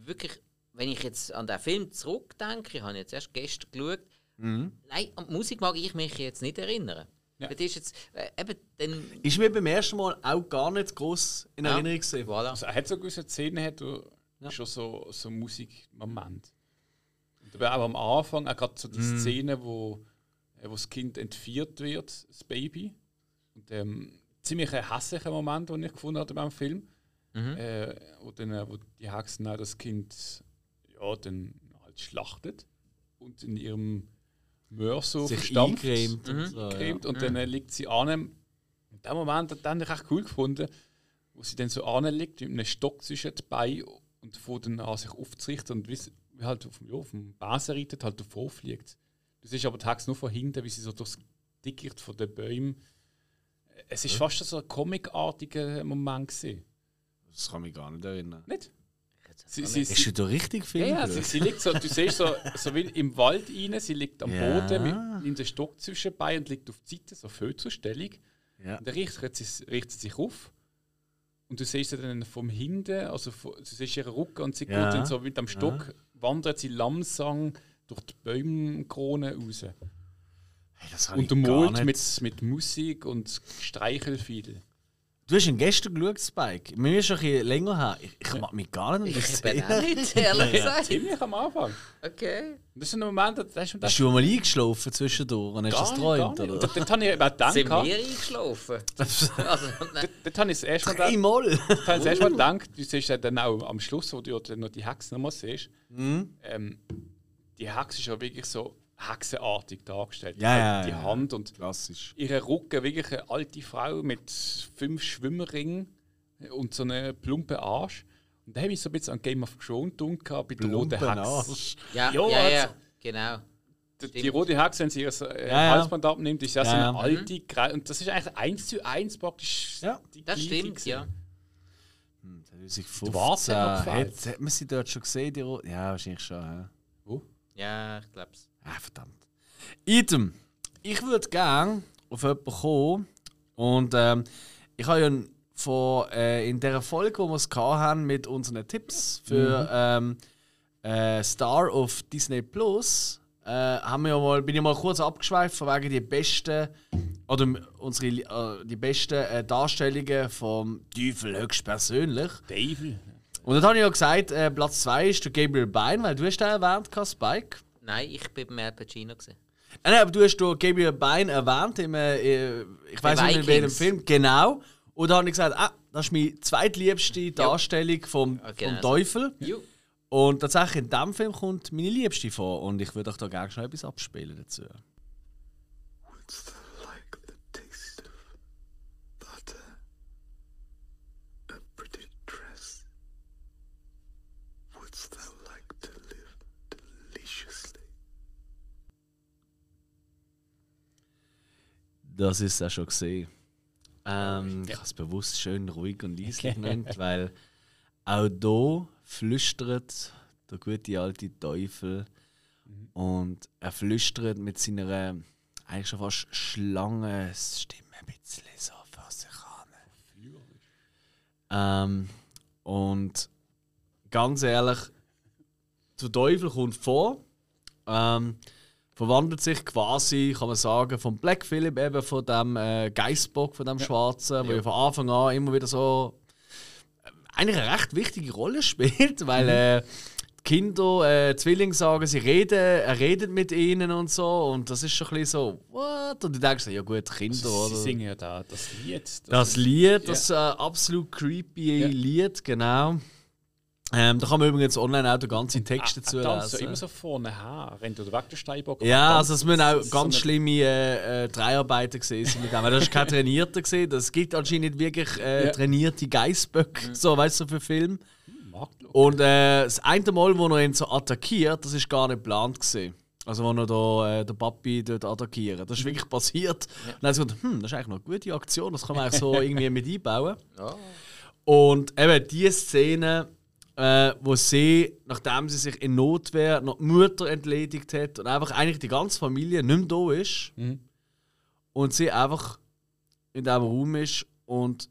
wirklich, wenn ich jetzt an den Film zurückdenke, ich habe jetzt erst gestern geschaut, Mhm. nein, an die Musik mag ich mich jetzt nicht erinnern. Ja. Das ist jetzt, äh, eben, dann, Ist mir beim ersten Mal auch gar nicht groß in Ja. Erinnerung gesehen. voilà. Also hat so gewisse Szenen, hat er Ja. schon so, so Musikmoment. Und aber auch am Anfang, auch gerade so die Mhm. Szene, wo, äh, wo das Kind entführt wird, das Baby. Und ähm, ziemlich ein hässlicher Moment, den ich gefunden habe beim Film. Mhm. Äh, wo, dann, äh, wo die Hexen das Kind ja, dann halt schlachtet und in ihrem Mörser Sich verstampft eingecremt Mhm. und so. Ja. cremt und dann äh, liegt sie an. Und der Moment hat dann recht cool gefunden, wo sie dann so anliegt, mit einem Stock zwischen den Beinen und von dann an sich aufzurichten und wie, sie- wie halt auf, dem- ja, auf dem Besen reitet, halt davor fliegt. Du siehst aber tags nur von hinten, wie sie so durchs Dickicht von den Bäumen. Es ist fast so ein comicartiger Moment gewesen. Das kann mich gar nicht erinnern. Nicht? Sie, sie, Hast du da richtig viel? ja, ja, sie, sie liegt so, du siehst so, so wie im Wald rein, sie liegt am Ja. Boden mit, in den Stock zwischen Beinen und liegt auf die Seite, so Fötzelstellung. ja. Und dann richtet sie, richtet sie sich auf. Und du siehst sie dann vom Hinten, also von- du siehst ihren Rücken und sie Ja. geht dann so mit dem Stock, wandert sie langsam durch die Baumkrone raus. Hey, Untermalt nicht. mit, mit Musik und Streichelfiedel. Du Du hast ihn gestern geschaut, Spike. Mir ist schon ein bisschen länger her. Ich, ich mag mich gar nicht Ich bin auch nicht, ehrlich gesagt. ziemlich am Anfang. Okay. Das ist ein Moment, da hast du gedacht, du mal eingeschlafen zwischendurch und hast das geträumt, nicht. oder? Und Dort habe ich eben gedacht, Sind dort wir eingeschlafen? also, nein. dort habe ich das erste Mal gedacht, Einmal! dort habe ich das erste Mal gedacht, du siehst dann auch am Schluss, wo du noch die Hexe nochmal siehst, Mhm. ähm, die Hexe ist ja wirklich so hexenartig dargestellt. Ja, ja, die ja. Hand und Klassisch. ihre Rücken, wirklich eine alte Frau mit fünf Schwimmringen und so einem plumpen Arsch. Und da habe ich so ein bisschen an Game of Thrones gedacht, bei der roten. Arsch. Ja, Jo, ja, ja, also- genau. Die, die rote Hexe, wenn sie ihr äh, Ja, ja. Halsband abnimmt, ist ja, so Ja, eine ja. alte Grau- Und das ist eigentlich eins zu eins praktisch Ja. die Das gleiche stimmt, gewesen. ja. 2015. Warte hat noch gefehlt. Hat, hat man sie dort schon gesehen? Die Ro ja, wahrscheinlich schon. Ja. Wo? Ja, ich glaube es. Ah, verdammt. Item. Ich würde gerne auf jemanden kommen. Und ähm, ich habe ja von, äh, in der Folge, wo wir es haben mit unseren Tipps für ähm, äh, Star of Disney Plus, äh, haben wir ja mal, bin ich mal kurz abgeschweift von wegen die besten oder unsere äh, die besten äh, Darstellungen vom Teufel höchstpersönlich. David. Und dann habe ich ja gesagt, äh, Platz 2 ist der Gabriel Byrne, weil du hast den erwähnt, Spike. Nein, ich bin beim Al Pacino. Gewesen. Nein, nein, aber du hast den Gabriel Byrne erwähnt, im, äh, ich weiß nicht mehr in welchem. Film, genau. Und da habe ich gesagt, ah, das ist meine zweitliebste Darstellung vom, Ah, genau vom so. Teufel. Jo. Und tatsächlich in diesem Film kommt meine Liebste vor. Und ich würde euch da gerne schon etwas abspielen dazu. What's that like the taste of butter? A pretty dress? Wouldst thou like to live deliciously? Das ist ja schon gesehen. Ähm, Ich habe es bewusst schön ruhig und leise genannt, weil auch hier flüstert der gute alte Teufel und er flüstert mit seiner eigentlich schon fast Schlangenstimme ein bisschen so vor sich an. Ähm, und ganz ehrlich, der Teufel kommt vor. Ähm, verwandelt sich quasi, kann man sagen, vom Black Phillip eben von dem äh, Geistbock, von dem Schwarzen, wo ja von Anfang an immer wieder so äh, eigentlich eine recht wichtige Rolle spielt, weil äh, die Kinder, äh, Zwillinge sagen, sie reden, er redet mit ihnen und so und das ist schon ein bisschen so, what? Und du denkst, ja gut, Kinder, Sie oder? singen ja da das Lied. Das Lied, das äh, absolut creepy Ja. Lied, genau. Ähm, da kann man übrigens online auch den ganzen Text dazu Ah, tanzt so lesen. immer so vorne her, rennt oder weg der Steinbock. Ja, also es müssen auch so ganz eine- schlimme äh, äh, Dreiarbeiten gesehen mit dem. Das ist kein Trainierter gesehen. Das gibt anscheinend nicht wirklich äh, Ja. trainierte Geißböcke, so weißt du, so für Film. Marktloch. Und äh, das eine Mal, wo er ihn so attackiert, das ist gar nicht geplant gesehen. Also wo er da, äh, den Papi dort attackiert. Das ist wirklich passiert. Und dann hat er gesagt, hm, das ist eigentlich noch eine gute Aktion, das kann man eigentlich so irgendwie mit einbauen. Ja. Und eben die Szene, äh, wo sie, nachdem sie sich in Notwehr noch die Mutter entledigt hat und einfach eigentlich die ganze Familie nicht mehr da ist Mhm. und sie einfach in diesem Raum ist und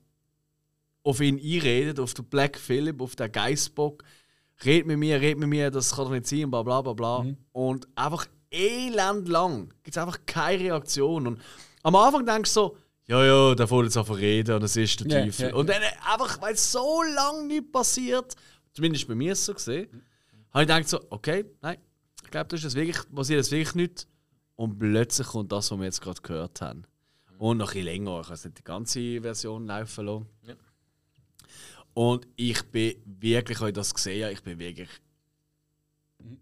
auf ihn einredet, auf den Black Phillip, auf den Geistbock, red mit mir, red mit mir, das kann doch nicht sein, bla bla bla bla. Mhm. Und einfach elend lang gibt es einfach keine Reaktion. Und am Anfang denkst du so, ja, ja, der fängt jetzt zu reden und es ist der Teufel. ja, und dann einfach, weil es so lange nicht passiert, zumindest bei mir ist es so gesehen, habe ich gedacht so, okay, nein, ich glaube, das ist jetzt wirklich, passiert jetzt wirklich nicht. Und plötzlich kommt das, was wir jetzt gerade gehört haben. Und noch ein bisschen länger. Ich habe jetzt nicht die ganze Version laufen lassen. Ja. Und ich bin wirklich, als ich das gesehen ich bin wirklich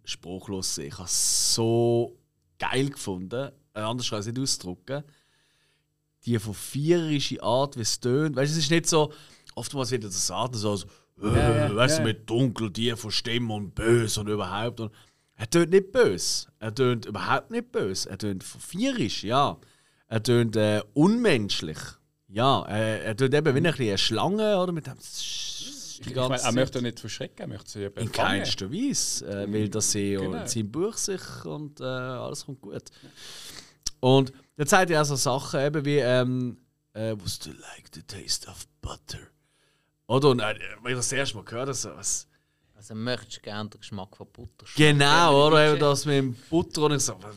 spruchlos. Ich habe es so geil gefunden. Äh, anders kann ich es nicht ausdrücken. Die verführerische Art, wie es tönt. Weißt du, es ist nicht so, oftmals wird das Sagen so, so äh, weißt du, mit dunkel, tiefer Stimme und böse und überhaupt. Und er tönt nicht böse. Er tönt überhaupt nicht böse. Er tönt verführerisch, ja. Er tönt äh, unmenschlich. Ja, äh, er tönt eben wie eine kleine Schlange, oder? Mit dem Ich, meine, er möchte nicht verschrecken, er möchte sie eben In keinster Weise. Äh, weil das sie Genau. und sein Buch sich und äh, alles kommt gut. Und dann zeigt er auch so Sachen eben wie ähm, äh, Would you like the taste of butter? Oder? Und äh, wenn ich das erste Mal gehört habe, so, was. Also möchtest du gerne den Geschmack von Butter schmecken? Genau, oder? Eben das mit dem Butter und ich so, was,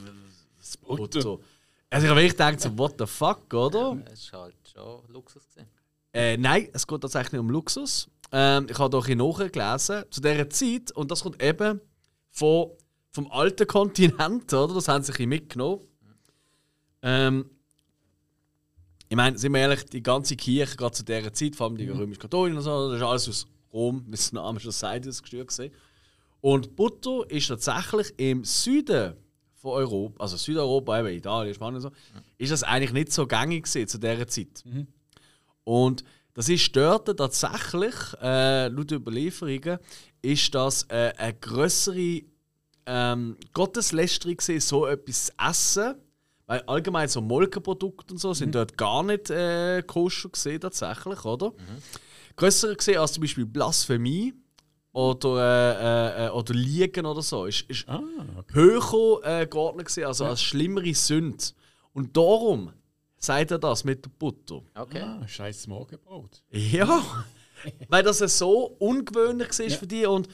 was Butter? Butter. Also ich habe wirklich gedacht, so, what the fuck, oder? Das ist halt schon Luxus gewesen. Äh, nein, es geht tatsächlich um Luxus. Ähm, ich habe doch hier nachgelesen, zu dieser Zeit, und das kommt eben von, vom alten Kontinent, oder? Das haben sie ein bisschen mitgenommen. Ähm, ich meine, sind wir ehrlich, die ganze Kirche, gerade zu dieser Zeit, vor allem die römisch-katholischen und so, das ist alles aus Rom, wie es Name schon sagt, ausgesteuert gewesen. Und Butter ist tatsächlich im Süden von Europa, also Südeuropa, eben Italien, Spanien und so, ist das eigentlich nicht so gängig gewesen zu dieser Zeit. Und das ist dort tatsächlich, äh, laut Überlieferungen, ist das äh, eine größere ähm, Gotteslästerung gewesen, so etwas zu essen. Weil allgemein so Molkenprodukte und so sind dort gar nicht äh, koscher gesehen tatsächlich, oder? Grösser gesehen als zum Beispiel Blasphemie oder, äh, äh, äh, oder Liegen oder so. Ist, ist Ah, höher äh, geordnet gewesen, also als schlimmere Sünde. Und darum sagt er das mit der Butter. Okay. ah scheiß Morgenbrot. Ja, weil das ja so ungewöhnlich war für die und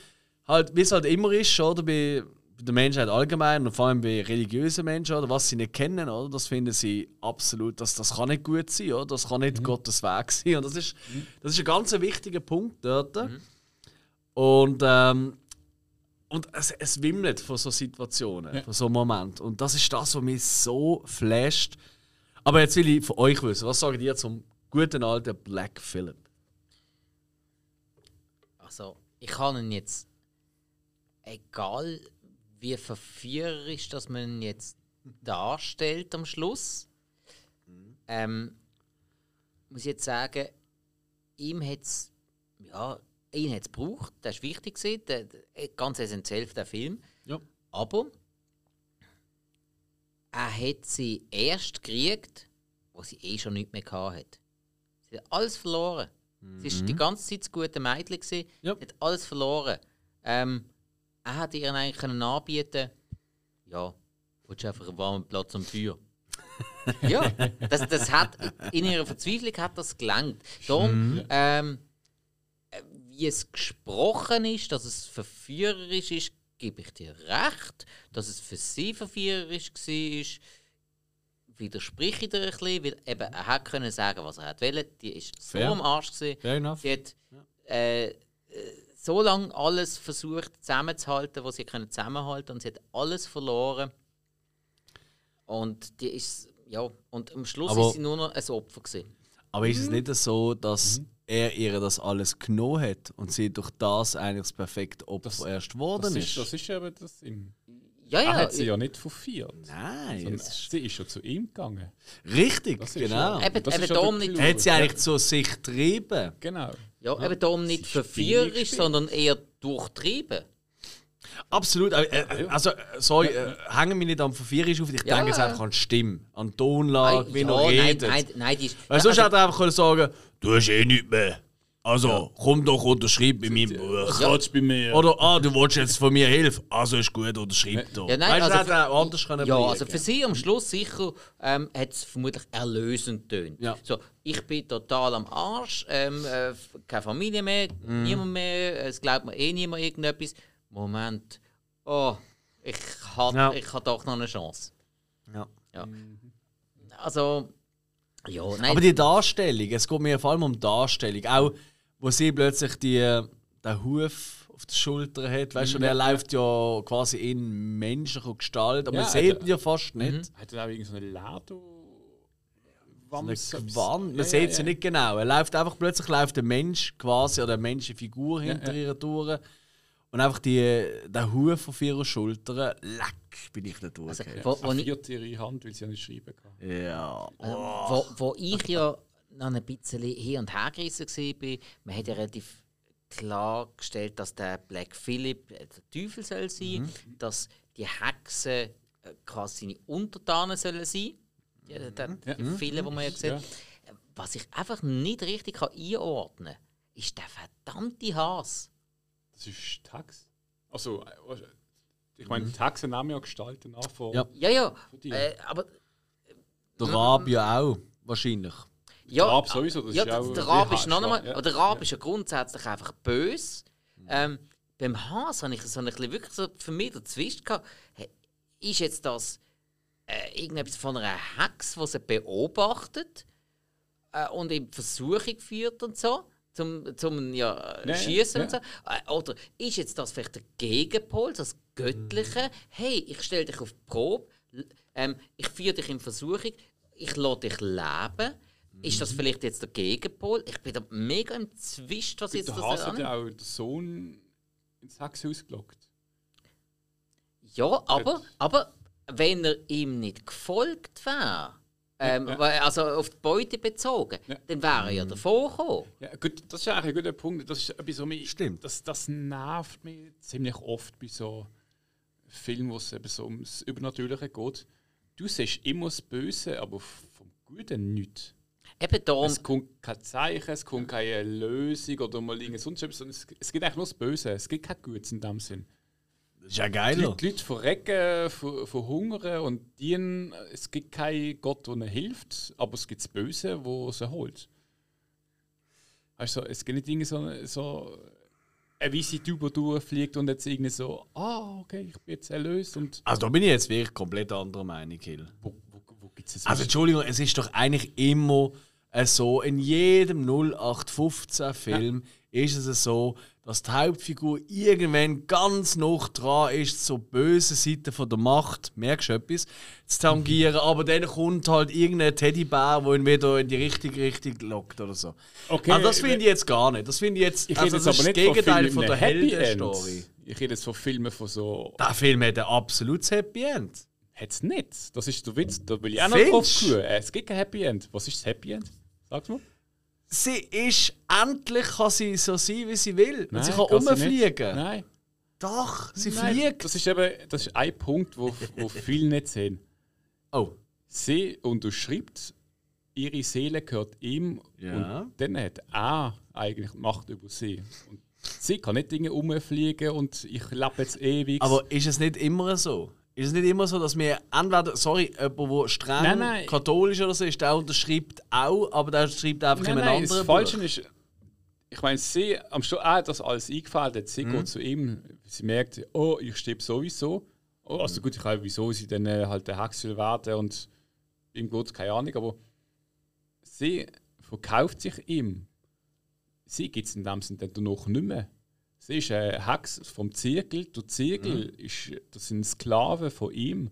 halt, wie es halt immer ist, oder bei der Menschheit allgemein und vor allem bei religiösen Menschen, oder was sie nicht kennen, oder, das finden sie absolut, dass das kann nicht gut sein, oder, das kann nicht Gottes Weg sein und das ist, das ist ein ganz wichtiger Punkt dort. Und ähm, und es, es wimmelt von so Situationen, Ja. von so Momenten. Und das ist das, was mich so flasht. Aber jetzt will ich von euch wissen, was sagt ihr zum guten alten Black Phillip? Also, ich kann ihn jetzt, egal wie verführerisch dass man ihn jetzt darstellt am Schluss, ähm, muss ich jetzt sagen, ihm hat es, ja, ihn gebraucht, das ist wichtig gewesen, der, der, ganz essentiell für den Film. Ja. Aber er hat sie erst gekriegt, wo sie eh schon nichts mehr hatte. Sie hat alles verloren. Sie war die ganze Zeit das gute Mädchen. gewesen. Ja. Sie hat alles verloren. Ähm, er hat ihr eigentlich können anbieten ja, willst du einfach einen warmen Platz am Feuer? ja, das, das hat, in ihrer Verzweiflung hat das gelangt. Darum, ähm, äh, wie es gesprochen ist, dass es verführerisch ist, gebe ich dir recht. Dass es für sie verführerisch war, widerspreche ich dir ein bisschen, weil eben, er hat können sagen, was er hat wollen. Die ist so Fair. am Arsch gewesen. Fair enough. Sie hat äh, äh, so lange alles versucht zusammenzuhalten, was sie können zusammenhalten und sie hat alles verloren. Und die ist ja und am Schluss Aber- ist sie nur noch ein Opfer gewesen. Aber ist es nicht so, dass er ihr das alles genommen hat und sie durch das eigentlich das perfekte Opfer Das- erst geworden Das ist? ist, das ist eben das Sinn. Ja, Er ja, hat sie ja nicht verführt. Nein, sondern sie ist schon zu ihm gegangen. richtig, Das ist genau. ja- Eben- das eben ja darum nicht-. Er hat sie eigentlich zu sich getrieben. Genau. Ja, eben darum nicht verführerisch, sondern eher durchtrieben. Absolut. Äh, äh, also, äh, sorry, äh, hängen wir nicht am Verführerisch auf. Ich Ja. denke jetzt einfach an die Stimme, an die Tonlage, wie ja, nein, redet. nein, nein, die ist, Weil sonst also- hätte er einfach können sagen du hast eh nichts mehr. Also, komm doch, unterschreib bei meinem Buch. Kratzt bei mir. Oder, ah, du willst jetzt von mir Hilfe. Also ist gut, unterschreib doch. Ja, nein, weißt du, also er anders können Ja, also für sie am Schluss sicher ähm, hat es vermutlich erlösend tönt. Ja. So, ich bin total am Arsch, ähm, äh, keine Familie mehr, Mhm. niemand mehr, es glaubt mir eh niemand irgendetwas. Moment, oh, ich habe Ja. ich hab doch noch eine Chance. Ja. Ja. Also, ja, nein, Aber die Darstellung, es geht mir vor allem um die Darstellung. Auch, wo sie plötzlich die, den Huf auf der Schulter hat. Weißt du, und er läuft ja quasi in menschlicher Gestalt, aber Ja, man sieht ihn ja fast nicht. Hat er auch irgendeine so eine Lado? Eine Gewand, man sieht sie nicht genau. Er läuft einfach plötzlich läuft ein Mensch quasi oder eine Menschenfigur hinter ja. ihr durch. Und einfach die, der Huf auf ihrer Schulter, leck, bin ich da also, durchgegangen. wo, wo, Er ich, ihre Hand, weil sie ja nicht schreiben kann. Ja. wo, wo ich ja noch ein bisschen hin und her gerissen war, man hat ja relativ klargestellt, dass der Black Phillip äh, der Teufel soll sein, dass die Hexen äh, quasi seine Untertanen sollen sein. Die, die, die Ja. viele, die man ja sieht. Ja. Was ich einfach nicht richtig kann einordnen kann, ist der verdammte Hass. Das ist Tax. Also, äh, ich meine, Tax nehmen ja Gestalten nach von, Ja. Ja, ja, von dir. äh, aber Der Rab ja auch, wahrscheinlich. Ja, Der Rab sowieso, das ja, ist ja auch der Rab ist noch einmal, ja. aber der Rab ist ja grundsätzlich einfach böse. Ähm, beim Haas habe ich so ein bisschen wirklich so für mich der Zwist gehabt. Hey, Ist jetzt das äh, irgendetwas von einer Hex, die sie beobachtet? äh, und in Versuchung führt und so, zum, zum ja, Ja, Schießen ja. und so. Äh, oder ist jetzt das vielleicht der Gegenpol, das Göttliche? Mhm. Hey, ich stelle dich auf die Probe, ähm, ich führe dich in Versuchung, ich lasse dich leben. Ist Mhm. das vielleicht jetzt der Gegenpol? Ich bin da mega im Zwist, was jetzt das Hase hat ja auch den Sohn ins Hexhaus gelockt. Ja, aber, aber wenn er ihm nicht gefolgt wäre, ähm, Ja. also auf die Beute bezogen, Ja. dann wäre er ja davor gekommen. Ja, gut, das ist eigentlich ein guter Punkt. Das ist etwas, was mich, Stimmt. Das, das nervt mich ziemlich oft bei so Filmen, wo es eben so ums Übernatürliche geht. Du siehst immer das Böse, aber vom Guten nichts. Eben darum, Es kommt kein Zeichen, es kommt keine Lösung oder mal irgendwas sonst etwas. es gibt eigentlich nur das Böse. Es gibt kein Gutes in dem Sinn. Das ist ja Die geil. Leute, die Leute verrecken, ver- verhungern und dienen. Es gibt keinen Gott, der ihnen hilft, aber es gibt das Böse, wo sie holt. Also, es gibt nicht irgendwie so, so eine weiße Tube, die durchfliegt und jetzt irgendwie so, ah, okay, ich bin jetzt erlöst und Also da bin ich jetzt wirklich komplett anderer Meinung, Hill. wo, wo, wo gibt es Also Entschuldigung, es ist doch eigentlich immer äh, so, in jedem 0815-Film ist es so, dass die Hauptfigur irgendwann ganz noch dran ist, zur bösen Seite von der Macht, merkst du etwas, zu tangieren, aber dann kommt halt irgendein Teddybär, der ihn wieder in die richtige Richtung lockt oder so. Okay, also das finde ich jetzt gar nicht. Das finde ich jetzt, Ich also das jetzt ist aber das nicht Gegenteil von, von der Heldenstory. End. Ich rede jetzt von Filmen von so. Der Film hat ein absolutes Happy End. Hat es nicht. Das ist der Witz. Da will ich auch noch drauf. Es gibt kein Happy End. Was ist das Happy End? Sag's mal. Sie ist, endlich kann sie so sein, wie sie will. Und sie kann kann rumfliegen. Nein. Doch, sie Nein, fliegt. Das ist eben das ist ein Punkt, wo, wo viele nicht sehen. Oh. Sie unterschreibt, ihre Seele gehört ihm Ja. und dann hat er eigentlich Macht über sie. Und sie kann nicht Dinge rumfliegen und ich lebe jetzt ewig. Aber ist es nicht immer so? Ist es nicht immer so, dass wir entweder, sorry, jemand, der streng Nein, nein. katholisch oder so ist, der unterschreibt auch, aber der schreibt einfach nein, in einem nein, das anderen Falsche ist, ich meine, sie am Schluss auch hat das alles eingefallen, hat. Mhm. sie geht zu ihm, sie merkt, oh, ich sterbe sowieso. Oh, also gut, ich weiß, wieso sie dann äh, halt der Hex will werden und ihm geht keine Ahnung, aber sie verkauft sich ihm. Sie gibt es in dem Sinne dann noch nicht mehr. Sie ist ein Hex vom Zirkel. Der Zirkel Mhm. ist, das sind Sklaven von ihm.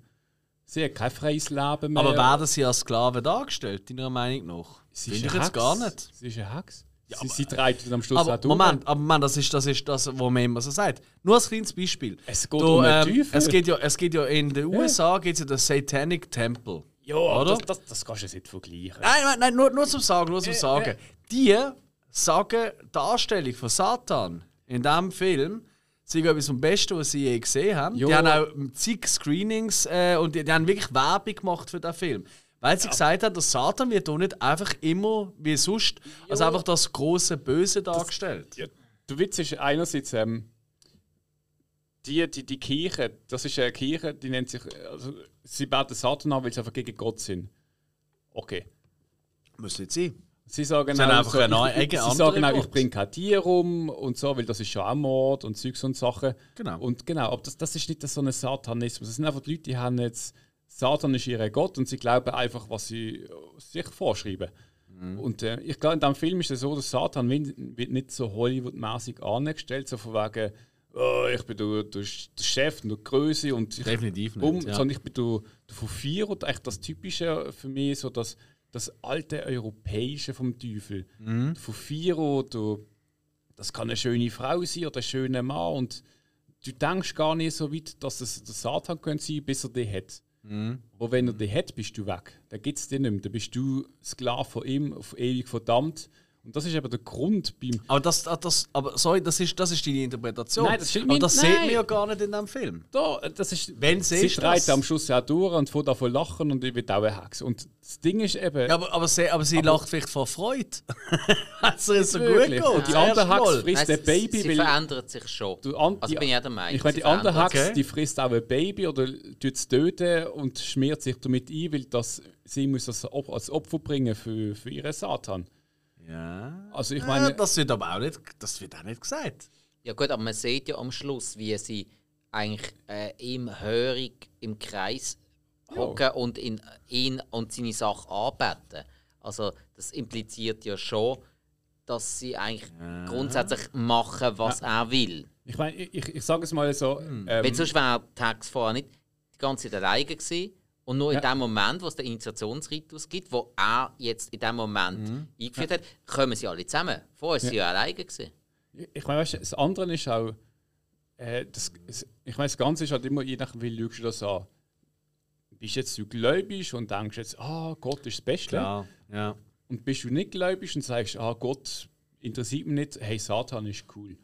Sie hat kein freies Leben mehr. Aber werden sie als Sklaven dargestellt, deiner Meinung nach? sie Finde ist ich ein jetzt Hex. gar nicht. Sie ist ein Hex. sie, sie treibt am Schluss Aber auch durch. Moment, aber Moment, das ist das, ist das was man immer so sagt. Nur als kleines Beispiel. Es geht Da, um ähm, Teufel. es, geht ja, es geht ja in den USA geht's ja den Satanic Temple. Ja, Oder? das, das, das kannst du jetzt nicht vergleichen. Nein, nein, nein nur, nur zum Sagen, nur zum Sagen. Die sagen, die Darstellung von Satan in diesem Film sei etwas vom Besten, was sie je gesehen haben. Jo. Die haben auch zig Screenings äh, und die, die haben wirklich Werbung gemacht für den Film. Weil sie gesagt haben, der Satan wird hier nicht einfach immer wie sonst, als einfach das große Böse dargestellt. Ja, der Witz ist einerseits, ähm, die, die, die Kirche, das ist eine Kirche, die nennt sich, also, sie beten Satan an, weil sie einfach gegen Gott sind. Okay. Muss nicht sein. Sie sagen Sie auch, einfach so, ich, ich, sie sagen auch, ich bringe kein Tier um und so, weil das ist schon auch Mord und Zeugs und Sachen. Genau. Und genau, aber das, das ist nicht so ein Satanismus. Das sind einfach die Leute, die haben jetzt, Satan ist ihr Gott und sie glauben einfach, was sie äh, sich vorschreiben. Mhm. Und äh, ich glaube, in diesem Film ist es so, dass Satan wird nicht so Hollywood-mäßig angestellt, so von wegen, oh, ich bin der, der, der Chef und der Größe und ich Definitiv nicht, um, ja. sondern ich bin der, der von vier und echt das Typische für mich, so das, das alte Europäische vom Teufel. Mhm. Von vier oder das kann eine schöne Frau sein oder ein schöner Mann und du denkst gar nicht so weit, dass es der Satan könnte sein, bis er dich hat. Mhm. Aber wenn er dich hat, bist du weg. Dann gibt es dich nicht mehr. Dann bist du Sklave von ihm, auf ewig verdammt. Und das ist eben der Grund beim. Aber das, das, aber sorry, das ist, das ist deine Interpretation. Nein, das stimmt aber das Nein. sieht man ja gar nicht in diesem Film. Da, das ist, Wenn sie das? am Schluss ja durch und fährt davon lachen und ich will auch eine Hex. Und das Ding ist eben. Ja, aber, aber sie, aber sie lacht vielleicht vor Freude. also es so gut geht. Und die andere Hex frisst ein Baby, sie verändert sich schon. du an, Also bin ich auch der Meinung, Ich meine, sie die andere Hex, sich. die frisst auch ein Baby oder tut es töten und schmiert sich damit ein, weil das, sie muss das als Opfer bringen für, für ihren Satan. Ja. Also ich ja, meine, das wird aber auch nicht, das wird auch nicht gesagt. Ja gut, aber man sieht ja am Schluss, wie sie eigentlich äh, ihm hörig im Kreis hocken und ihn, ihn und seine Sache anbeten. Also das impliziert ja schon, dass sie eigentlich grundsätzlich machen, was er will. Ich meine, ich, ich, sage es mal so. Hm. Ähm, Weil sonst wäre Tax vorher nicht die ganze Zeit alleine gewesen. Und nur in Ja. dem Moment, wo es den Initiationsritus gibt, wo er jetzt in dem Moment Mhm. eingeführt hat, kommen sie alle zusammen. Vorher sind sie ja alleine gewesen. ich meine, weißt, du, das andere ist auch, äh, das, ich meine, das Ganze ist halt immer, je nachdem, wie lügst du das an. Bist jetzt du gläubig und denkst jetzt, ah, Gott ist das Beste. Klar, ja. Und bist du nicht gläubig und sagst, ah, Gott interessiert mich nicht, hey, Satan ist cool.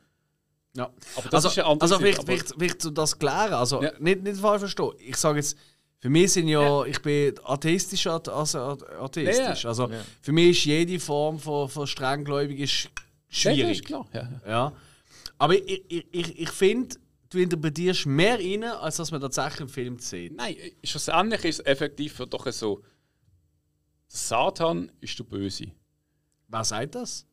ja. Aber das also, ist eine andere also vielleicht, vielleicht, vielleicht zu das klären. Also, Ja. nicht, nicht falsch verstehen. Ich sage jetzt, für mich sind ja, ich bin atheistisch als atheistisch. Ja, ja. Also, für mich ist jede Form von, von strenggläubig ist Ja, das schwierig. ist klar. Ja. Ja. Aber ich, ich, ich, ich finde, du interpretierst mehr rein, als dass man tatsächlich im Film sieht. Nein, schlussendlich ist es effektiv doch so, der Satan ist der Böse. Wer sagt das?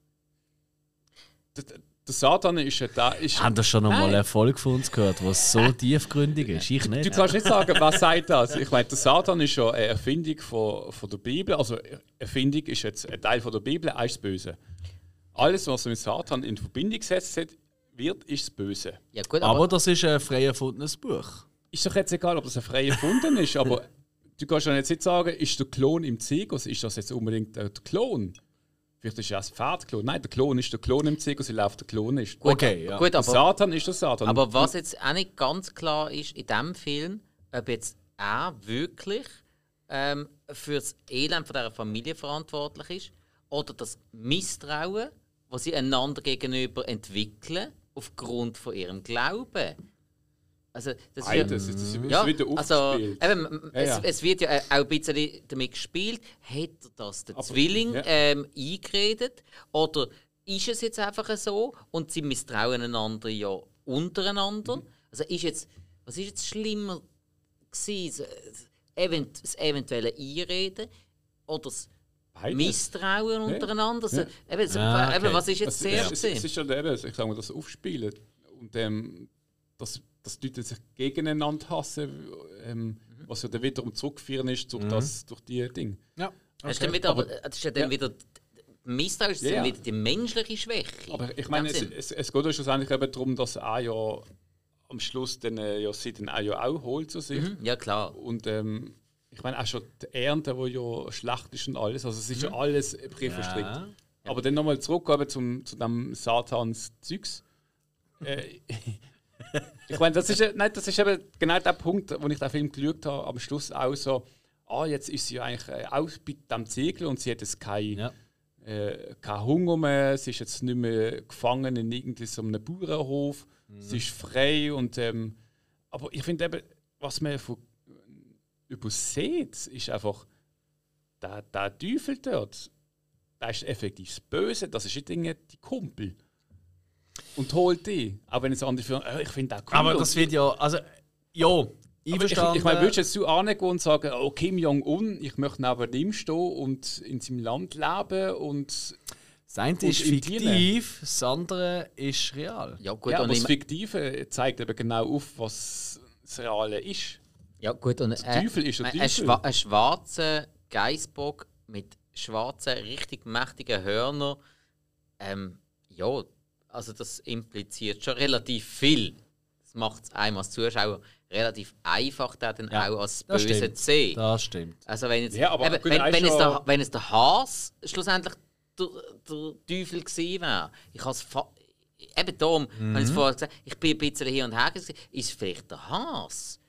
Der, Satan ist ja da. Ist, Haben das schon noch mal Nein. eine Folge von uns gehört, was so tiefgründig ist? Ich Du nicht. kannst nicht sagen, wer sagt das. Ich meine, der Satan ist ja eine Erfindung von, von der Bibel. Also Erfindung ist jetzt ein Teil von der Bibel, er ist das Böse. Alles, was mit Satan in Verbindung gesetzt wird, ist das Böse. Ja, gut, aber, Aber das ist ein frei erfundenes Buch. Ist doch jetzt egal, ob das ein frei erfunden ist, aber du kannst ja jetzt nicht sagen, ist der Klon im Zirkus, ist das jetzt unbedingt der Klon? Vielleicht ist ja das Pferdklon. Nein, der Klon ist der Klon im Zirkus, weil er auf der Klon ist. gut, okay, ja. gut, aber, Satan ist der Satan. aber was jetzt auch nicht ganz klar ist in diesem Film, ob jetzt er wirklich ähm, für das Elend von dieser Familie verantwortlich ist oder das Misstrauen, das sie einander gegenüber entwickeln, aufgrund von ihrem Glauben. Also, das Beides, das ist Ja, wieder also eben, Ja, es, ja. es wird ja äh, auch ein bisschen damit gespielt, hat er das der Aber- Zwilling ja. ähm, eingeredet oder ist es jetzt einfach so und sie misstrauen einander ja untereinander? Mhm. Also ist jetzt, was ist jetzt schlimmer gewesen, das, event, das eventuelle Einreden oder das Beides. Misstrauen untereinander? Also, eben, Ah, eben, okay. was ist jetzt Es, zuerst es, es ist ja eben, ich sage mal, das Aufspielen. Und ähm, das, das Leute sich gegeneinander hassen, ähm, Mhm. was ja dann wiederum zurückführen ist durch, das, durch die Dinge. Ja. Das ist dann wieder, aber, das ist ja dann Ja. wieder Misstrauen ist Ja, dann ja. wieder die menschliche Schwäche. Aber ich In meine, es, es, es geht ja schlussendlich eben darum, dass er ja am Schluss dann, äh, ja, sie dann auch, ja auch holt zu sich. Mhm, ja, klar. Und ähm, ich meine auch schon die Ernte, die ja schlecht ist und alles. Also es ist ja alles Brief verstrickt. Ja. Aber dann nochmal zurück zum, zu dem Satans-Zeugs. Äh, ich meine, das ist, nein, das ist eben genau der Punkt, wo ich den Film geschaut habe, am Schluss auch so, ah, jetzt ist sie eigentlich äh, auch bei dem Ziegel und sie hat jetzt keinen Ja. äh, keinen Hunger mehr, sie ist jetzt nicht mehr gefangen in irgendwie so einem Bauernhof, sie ist frei und ähm, aber ich finde eben, was man von, übersieht, ist einfach der, der Teufel dort, der ist effektiv das Böse, das ist nicht irgendwie die Kumpel. Und holt die. Auch wenn es andere finden, äh, ich finde auch cool. Aber das wird ja, also, ja, ich, ich meine, würdest du jetzt zu angehen und sagen, oh, Kim Jong-un, ich möchte neben ihm stehen und in seinem Land leben und das eine ist fiktiv, das andere ist real. Ja, gut, ja, und aber das Fiktive zeigt eben genau auf, was das Reale ist. Ja, gut, und Der Teufel ist der ein, ein, Teufel. schwa ein schwarzer Geißbock mit schwarzen, richtig mächtigen Hörnern. Ähm, ja, also das impliziert schon relativ viel. Das macht es einem als Zuschauer relativ einfach, den dann Ja, auch als das Böse zu sehen. Das stimmt. Also wenn jetzt, Ja, aber eben, wenn, wenn, es der, wenn es der Haas schlussendlich der, der Teufel gewesen wäre, ich habe es fa- eben darum, Mhm. habe ich es vorher gesagt, ich bin ein bisschen hin und her gewesen, ist es vielleicht der Haas?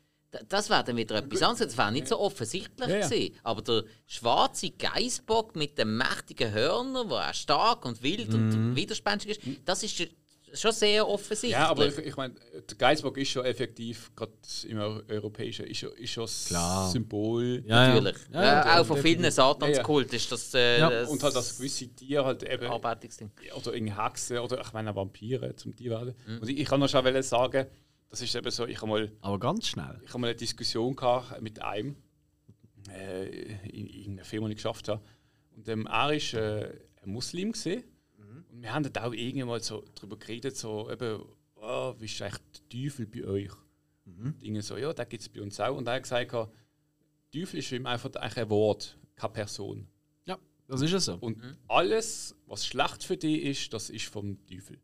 Das wäre dann wieder etwas anderes. Das wäre nicht so offensichtlich Ja, ja. gewesen. Aber der schwarze Geißbock mit den mächtigen Hörnern, der auch stark und wild und widerspenstig ist, das ist schon sehr offensichtlich. Mhm. Ja, aber ich, ich meine, der Geisbock ist schon effektiv, gerade im Eu- Europäischen, ist schon, ist schon das Klar. Symbol. Ja. Natürlich. Ja, Ja, ja, auch von vielen Satanskult ist das, äh, Ja, das Und halt das gewisse Tier halt eben, Arbeitungsding. oder irgendwie Hexen, oder ich meine Vampire zum Tier werden. Mhm. Und ich, ich kann noch schon sagen, das ist eben so, ich habe mal Aber ganz schnell. Ich habe mal eine Diskussion gehabt mit einem, äh, in, in einer Firma, die ich geschafft habe. Und ähm, er war äh, ein Muslim. Gewesen. Und wir haben dann auch irgendwann mal so darüber geredet, so eben, oh, wie ist eigentlich der Teufel bei euch? Dinge so, ja, da gibt es bei uns auch. Und er hat gesagt, Teufel ist für ihn einfach ein Wort, keine Person. Ja. Das ist ja so. Und alles, was schlecht für dich ist, das ist vom Teufel.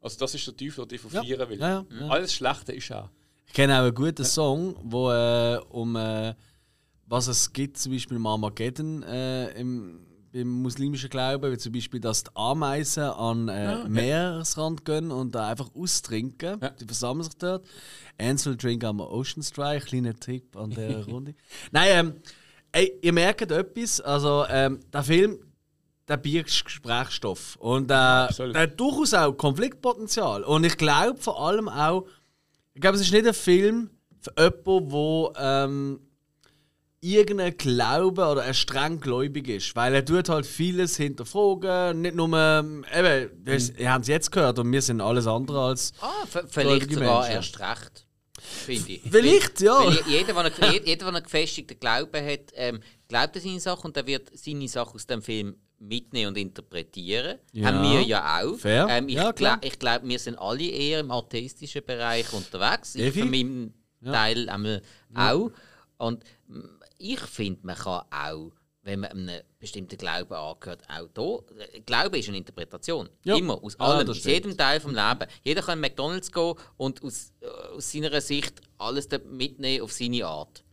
Also das ist der Teufel, der dich verführen will. Ja, ja, ja. Alles Schlechte ist auch. Ich kenne auch einen guten Song, wo äh, um äh, was es gibt, zum Beispiel im Armageddon äh, im, im muslimischen Glauben, wie zum Beispiel, dass die Ameisen an äh, Meeresrand gehen und da einfach austrinken. Ja. Die versammeln sich dort. Ants will drink am Ocean Strike. Kleiner Tipp an der Runde. Nein, ähm, ey, ihr merkt etwas. Also, ähm, der Film, der birgt Gesprächsstoff. Und äh, der hat durchaus auch Konfliktpotenzial. Und ich glaube vor allem auch, ich glaube, es ist nicht ein Film für jemanden, der ähm, irgendeinen Glauben oder er streng gläubig ist. Weil er tut halt vieles hinterfragen. Nicht nur, ähm, eben, das, ihr habt es jetzt gehört und wir sind alles andere als. Ah, vielleicht sogar Menschen. erst recht. Finde ich. Vielleicht, ja. Weil jeder, der einen, jeder, der einen gefestigten Glauben hat, ähm, glaubt an seine Sache und er wird seine Sache aus dem Film mitnehmen und interpretieren. Ja. Haben wir ja auch. Ähm, ich Ja, ich glaube, wir sind alle eher im atheistischen Bereich unterwegs. Ich Evi? für meinen Teil einmal auch. Und ich finde, man kann auch, wenn man einem bestimmten Glauben angehört, auch äh, Glaube ist eine Interpretation. Ja. Immer, aus Ja, allem, aus jedem Teil vom Leben. Jeder kann in McDonalds gehen und aus, äh, aus seiner Sicht alles mitnehmen auf seine Art.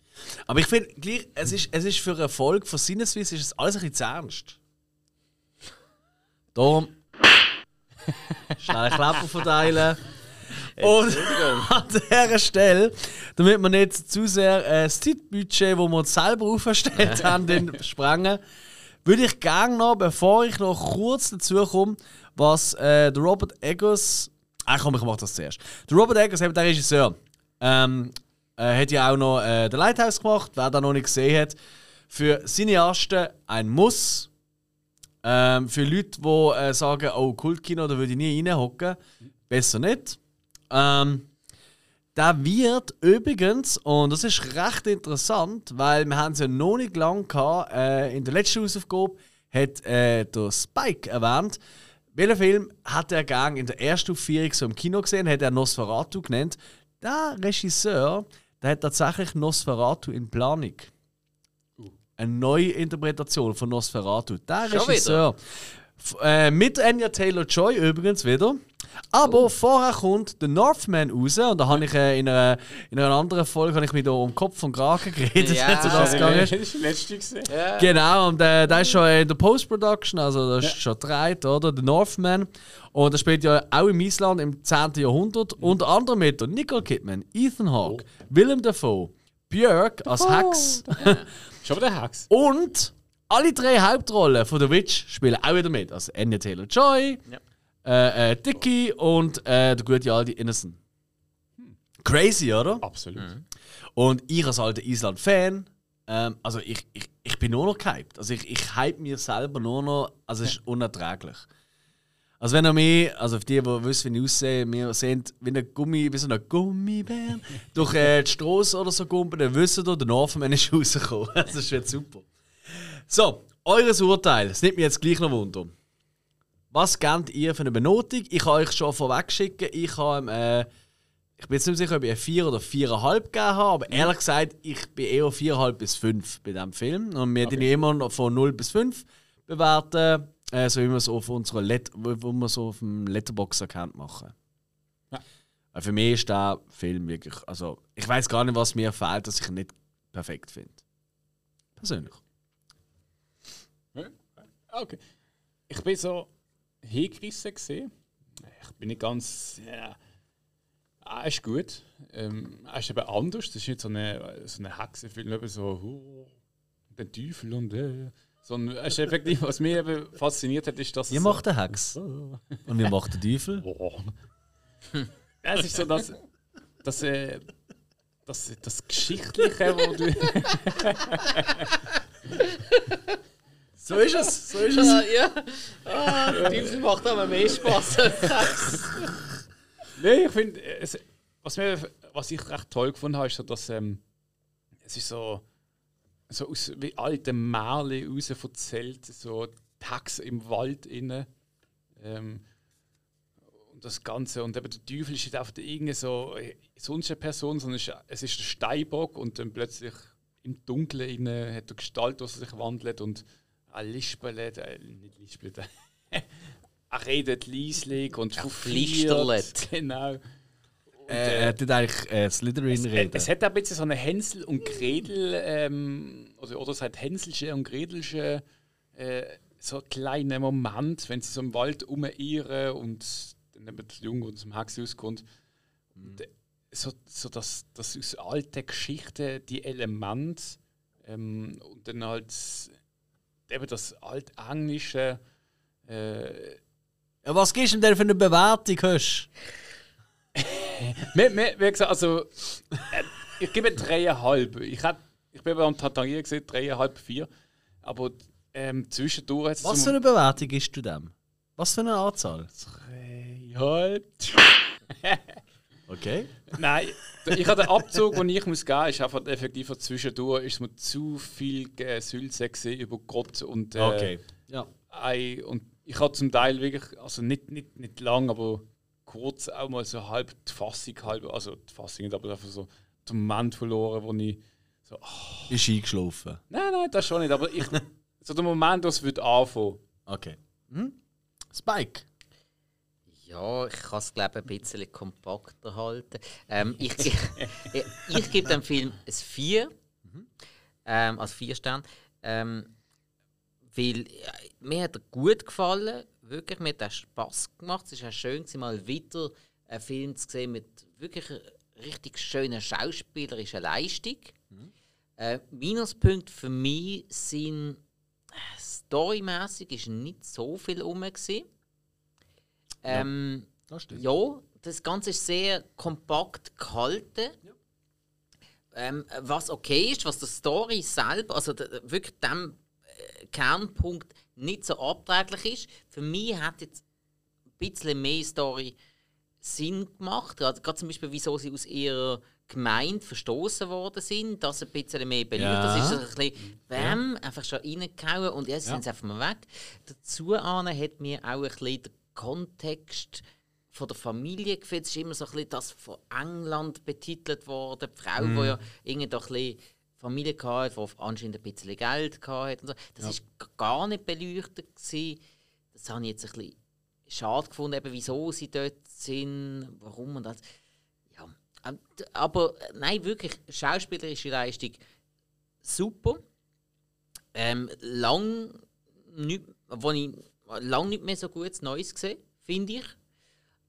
Aber ich finde, es ist, es ist für Erfolg von Sinneswiss ist es alles ein bisschen zu ernst. Darum. Schnell einen Klapper verteilen. Und an dieser Stelle, damit wir nicht zu sehr äh, das Zeitbudget, das wir uns selber aufgestellt haben, den sprengen, würde ich gerne noch, bevor ich noch kurz dazu komme, was äh, der Robert Eggers. Ah, komm, ich mache das zuerst. Der Robert Eggers, eben der Regisseur, ähm, äh, hat ja auch noch äh, The Lighthouse gemacht, wer da noch nicht gesehen hat. Für Cineasten ein Muss. Ähm, für Leute, die äh, sagen, oh, Kultkino, da würde ich nie reinhocken, besser nicht. Ähm, der wird übrigens, und das ist recht interessant, weil wir haben es ja noch nicht lange gehabt, äh, in der letzten Hausaufgabe hat äh, der Spike erwähnt, welchen Film hat er gang in der ersten Aufführung so im Kino gesehen, hat er Nosferatu genannt. Der Regisseur, der hat tatsächlich Nosferatu in Planung. Eine neue Interpretation von Nosferatu. Der Schon Regisseur. F- Äh, mit Anya Taylor-Joy übrigens wieder. Aber vorher kommt The Northman raus und da habe ich äh, in, einer, in einer anderen Folge habe ich mich da um Kopf und Kragen geredet, Ja. um das gegangen ist. Gesehen. Genau, und äh, der ist schon in der Post-Production, also das ist schon gedreht, oder? The Northman. Und das spielt ja auch im Island im 10. Jahrhundert. Unter anderem mit Nicole Kidman, Ethan Hawke, Willem Dafoe, Björk als Hex Schon wieder Hex. und alle drei Hauptrollen von The Witch spielen auch wieder mit. Also Anya Taylor-Joy, Ja. äh, äh, Dickie und äh, der gute alte Innocent. Crazy, oder? Absolut. Und ich als alter Island-Fan, ähm, also ich, ich, ich bin nur noch gehypt. Also ich, ich hype mir selber nur noch, also es ist unerträglich. Also wenn ihr mich, also für die, die wissen, wie ich aussehe, wir sind wie ein Gummi, wie so ein Gummibär, durch äh, die Straße oder so gumpen, dann wisst ihr, der Northman ist rausgekommen. Das wird super. So, eures Urteil, das nimmt mich jetzt gleich noch Wunder. Was gebt ihr für eine Benotung? Ich kann euch schon vorweg schicken, ich habe äh, ich bin jetzt nicht sicher, ob ich eine 4 oder 4,5 gegeben habe, aber ehrlich gesagt, ich bin eher 4,5 bis 5 bei diesem Film. Und wir okay. immer noch von 0 bis 5 bewerten, äh, so wie wir es auf unserer Let wo wo wir so auf dem Letterbox-Account machen. Ja. Äh, Für mich ist der Film wirklich, also ich weiß gar nicht, was mir fehlt, dass ich ihn nicht perfekt finde. Persönlich. Okay. Ich bin so hingerissen gesehen. Ich bin nicht ganz. Ja. Ah, ist gut. Ähm, er ist eben anders. Das ist nicht so eine, so eine Hexenfilm, eben so oh, der Teufel und äh, sondern es ist effektiv, was mich eben fasziniert hat, ist, dass Ihr macht den Hex. so, Und wir macht den Teufel. ja, es ist so das, das, äh, das, das Geschichtliche, wo du So ist es, so ist es. Ja, ja. Ah, der Teufel macht aber mehr Spaß als Sex. Nein, ich finde, was, mir- was ich recht toll gefunden habe, ist so, dass ähm, es ist so, so aus wie alten Märchen raus erzählt, so Tags im Wald inne. Ähm, und das Ganze. Und eben der Teufel ist nicht einfach irgendeine so, äh, sonst eine Person, sondern es ist, der Steinbock und dann plötzlich im Dunkeln inne hat er Gestalt, die sich wandelt und er lispelt, äh, nicht lispelt, er redet leislich und Er flüstert. flüsterlet. Genau. Äh, er tut eigentlich äh, Slytherin Es, reden. es hat ein bisschen so eine Hänsel und Gretel, ähm, oder, oder es hat Hänselsche und Gretelsche, äh, so einen kleinen Moment, wenn sie so im Wald umirren und dann eben der Junge, der aus dem Hex rauskommt. Und, äh, so, so dass, dass aus alten Geschichten die Elemente ähm, und dann halt eben das altenglische äh, ja, was gibst du denn für eine Bewertung, Hösch? Mir, mir, wie gesagt, also, äh, ich gebe dreieinhalb. Ich, hat, ich bin beim Tatarier gesehen, dreieinhalb, vier. Aber ähm, zwischendurch hat es Was für eine Bewertung gibst du dem? Was für eine Anzahl? Dreieinhalb. Okay. Nein, ich habe den Abzug, den ich muss geben, ist einfach effektiv zwischendurch ist mir zu viel Sülze gesehen über Gott und äh, Okay. Ja. Ei, und ich habe zum Teil wirklich, also nicht, nicht, nicht lang, aber kurz auch mal so halb die Fassung, halb, also die Fassung nicht, aber einfach so den Moment verloren, wo ich so, ah, Ist eingeschlafen. nein, nein, das schon nicht, aber ich, so der Moment, wo es wird anfangen. Okay. Hm? Spike. Ja, ich kann es glaube ich ein bisschen kompakter halten. Ähm, ich, ich, ich gebe dem Film ein 4. Ähm, also 4 Sterne. Ähm, weil ja, mir hat er gut gefallen. Wirklich, mir hat Spass gemacht. Es ist auch schön, mal wieder einen Film zu sehen mit wirklich richtig schönen schauspielerischen Leistung. Äh, Minuspunkte für mich sind äh, storymäßig ist nicht so viel rum. Ähm, Das stimmt. ja, das Ganze ist sehr kompakt gehalten. Ähm, was okay ist, was der Story selber, also der, wirklich dem äh, Kernpunkt nicht so abträglich ist. Für mich hat jetzt ein bisschen mehr Story Sinn gemacht. Gerade, gerade zum Beispiel, wieso sie aus ihrer Gemeinde verstoßen worden sind, das ein bisschen mehr beleuchtet. Ja. Das ist so ein bisschen, bam, einfach schon reingehauen und jetzt sind sie einfach mal weg. Dazu an hat mir auch ein bisschen der Kontext von der Familie gefällt. Es ist immer so ein bisschen das von England betitelt worden. Die Frau, die ja irgendwie doch ein bisschen Familie hatte, die anscheinend ein bisschen Geld hatte. Und so. Das war g- gar nicht beleuchtet. Gewesen. Das habe ich jetzt ein bisschen schade gefunden, eben, wieso sie dort sind, warum und das. Ja. Ähm, Aber äh, nein, wirklich, schauspielerische Leistung super. Ähm, lang nicht, wo ich lang nicht mehr so gutes Neues gesehen, finde ich.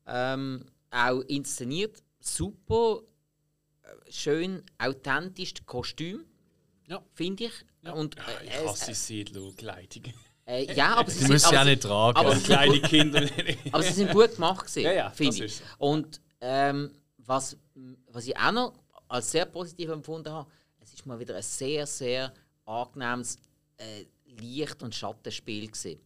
Ähm, auch inszeniert super, schön authentisch das Kostüm, Ja. finde ich. Und, Ja, äh, ich hasse Siedlerkleidung. äh, ja, aber sie sind, müssen ja sie- nicht tragen. aber sie- Kleine Kinder. aber sie sind gut gemacht, gewesen, Ja, ja, finde ich. so. Und ähm, was, was ich auch noch als sehr positiv empfunden habe, es ist mal wieder ein sehr, sehr angenehmes äh, Licht- und Schattenspiel gewesen.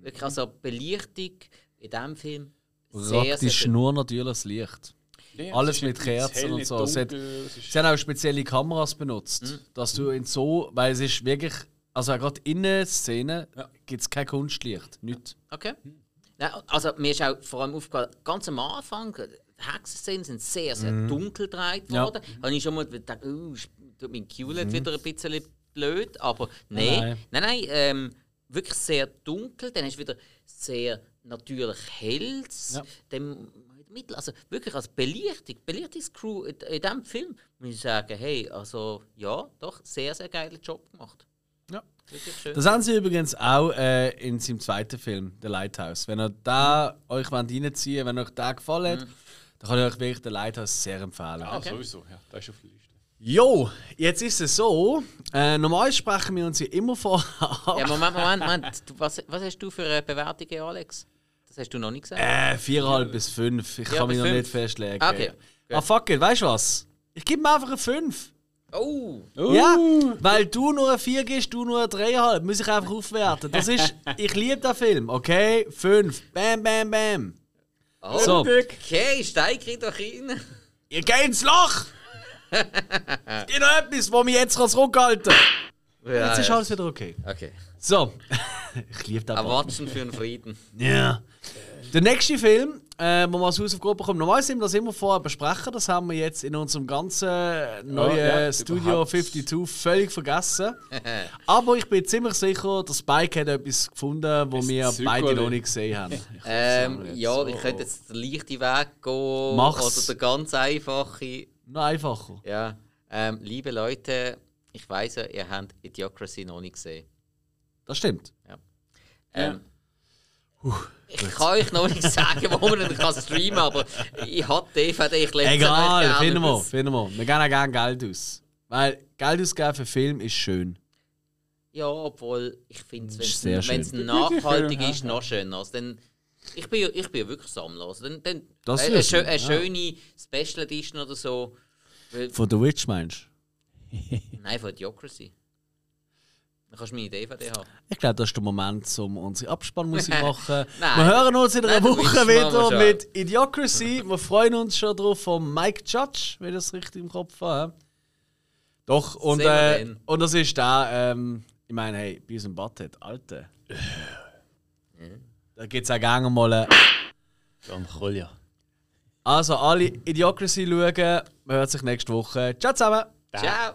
Wirklich, also Belichtung in diesem Film sehr, sehr Praktisch gut. nur natürliches Licht. Ja, Alles mit Kerzen und so. Es hat- dunkel, es ist- Sie haben auch spezielle Kameras benutzt, dass du in so, weil es ist wirklich, also gerade in der Szene Ja. gibt es kein Kunstlicht, nicht. Okay. Nein, also mir ist auch vor allem aufgefallen, ganz am Anfang, die Hexenszenen sind sehr, sehr dunkel gedreht Ja. worden. Habe ich schon mal gedacht, oh, ist- tut mein Culet wieder ein bisschen blöd, aber nein, Nein. nein, nein, ähm, wirklich sehr dunkel, dann ist wieder sehr natürlich hell. Ja. Dann Mittel, also wirklich als Belichtung, Belichtungscrew in, in diesem Film, muss ich sagen, hey, also ja, doch, sehr, sehr geiler Job gemacht. Ja. Wirklich schön. Das haben sie übrigens auch äh, in seinem zweiten Film, The Lighthouse. Wenn ihr da euch wollt reinziehen wollt, wenn euch der gefallen hat, dann kann ich euch wirklich The Lighthouse sehr empfehlen. Ah, Okay. sowieso, ja, das ist auf der Liste. Jo, jetzt ist es so, äh, normal sprechen wir uns ja immer vorher. Ja, Moment, Moment, Moment. Du, was, was hast du für eine Bewertung, Alex? Das hast du noch nicht gesagt. Äh, viereinhalb bis fünf. Ich kann mich noch fünf. nicht festlegen. Okay, Ah, fuck it, weißt du was? Ich gebe mir einfach eine 5. Oh! Ja, weil du nur eine 4 gibst, du nur eine 3,5. Muss ich einfach aufwerten. Das ist, ich liebe den Film, okay? 5. Bam, bam, bam. oh. So, Okay, steig rein doch rein. ihr geht ins Loch! es gibt noch etwas, wo mich jetzt zurückhalten kann. Jetzt ist alles wieder okay. Okay. So, ich liebe den Button. Erwatschen für einen Frieden. Ja. Der nächste Film äh, wo wir als Hausaufgabe bekommen. Normal sind wir das immer vorher besprechen. Das haben wir jetzt in unserem ganzen neuen ja, Studio überhaupt. 52 völlig vergessen. Aber ich bin ziemlich sicher, dass Spike hat etwas gefunden, wo wir beide noch nicht gesehen haben. Ähm, ja, so. ich könnte jetzt den leichten Weg gehen Mach's. oder den ganz einfachen. Noch einfacher. Ja, ähm, liebe Leute, ich weiss ja, ihr habt Idiocracy noch nicht gesehen. Das stimmt. Ähm, ich kann euch noch nicht sagen, wo man ihn kann streamen kann, aber ich habe die DVD, ich lese Egal, finden wir, finden wir. Wir geben auch gerne Geld aus. Weil Geld ausgeben für Film ist schön. Ja, obwohl ich finde es, wenn es nachhaltig ist, noch schöner. Also dann, ich, bin, ja- ich bin ja wirklich Sammler. Also dann, dann, Das eine, eine, ist man, eine ja. schöne Special Edition oder so. Von The Witch meinst Nein, von Idiocracy. Dann kannst du meine DVD haben. Ich glaube, das ist der Moment, um unsere Abspannmusik zu machen. Nein. wir hören uns in einer Nein, Woche wieder mit Idiocracy. Wir freuen uns schon drauf von Mike Judge, wenn ich das richtig im Kopf habe. Doch, und, äh, dann. und das ist der, ähm, ich meine, hey, bei unserem Butthead, Alter. Da gibt es auch gerne mal. Äh, Dann Kolja. also, alle Idiocracy schauen. Man hört sich nächste Woche. Ciao zusammen! Ciao!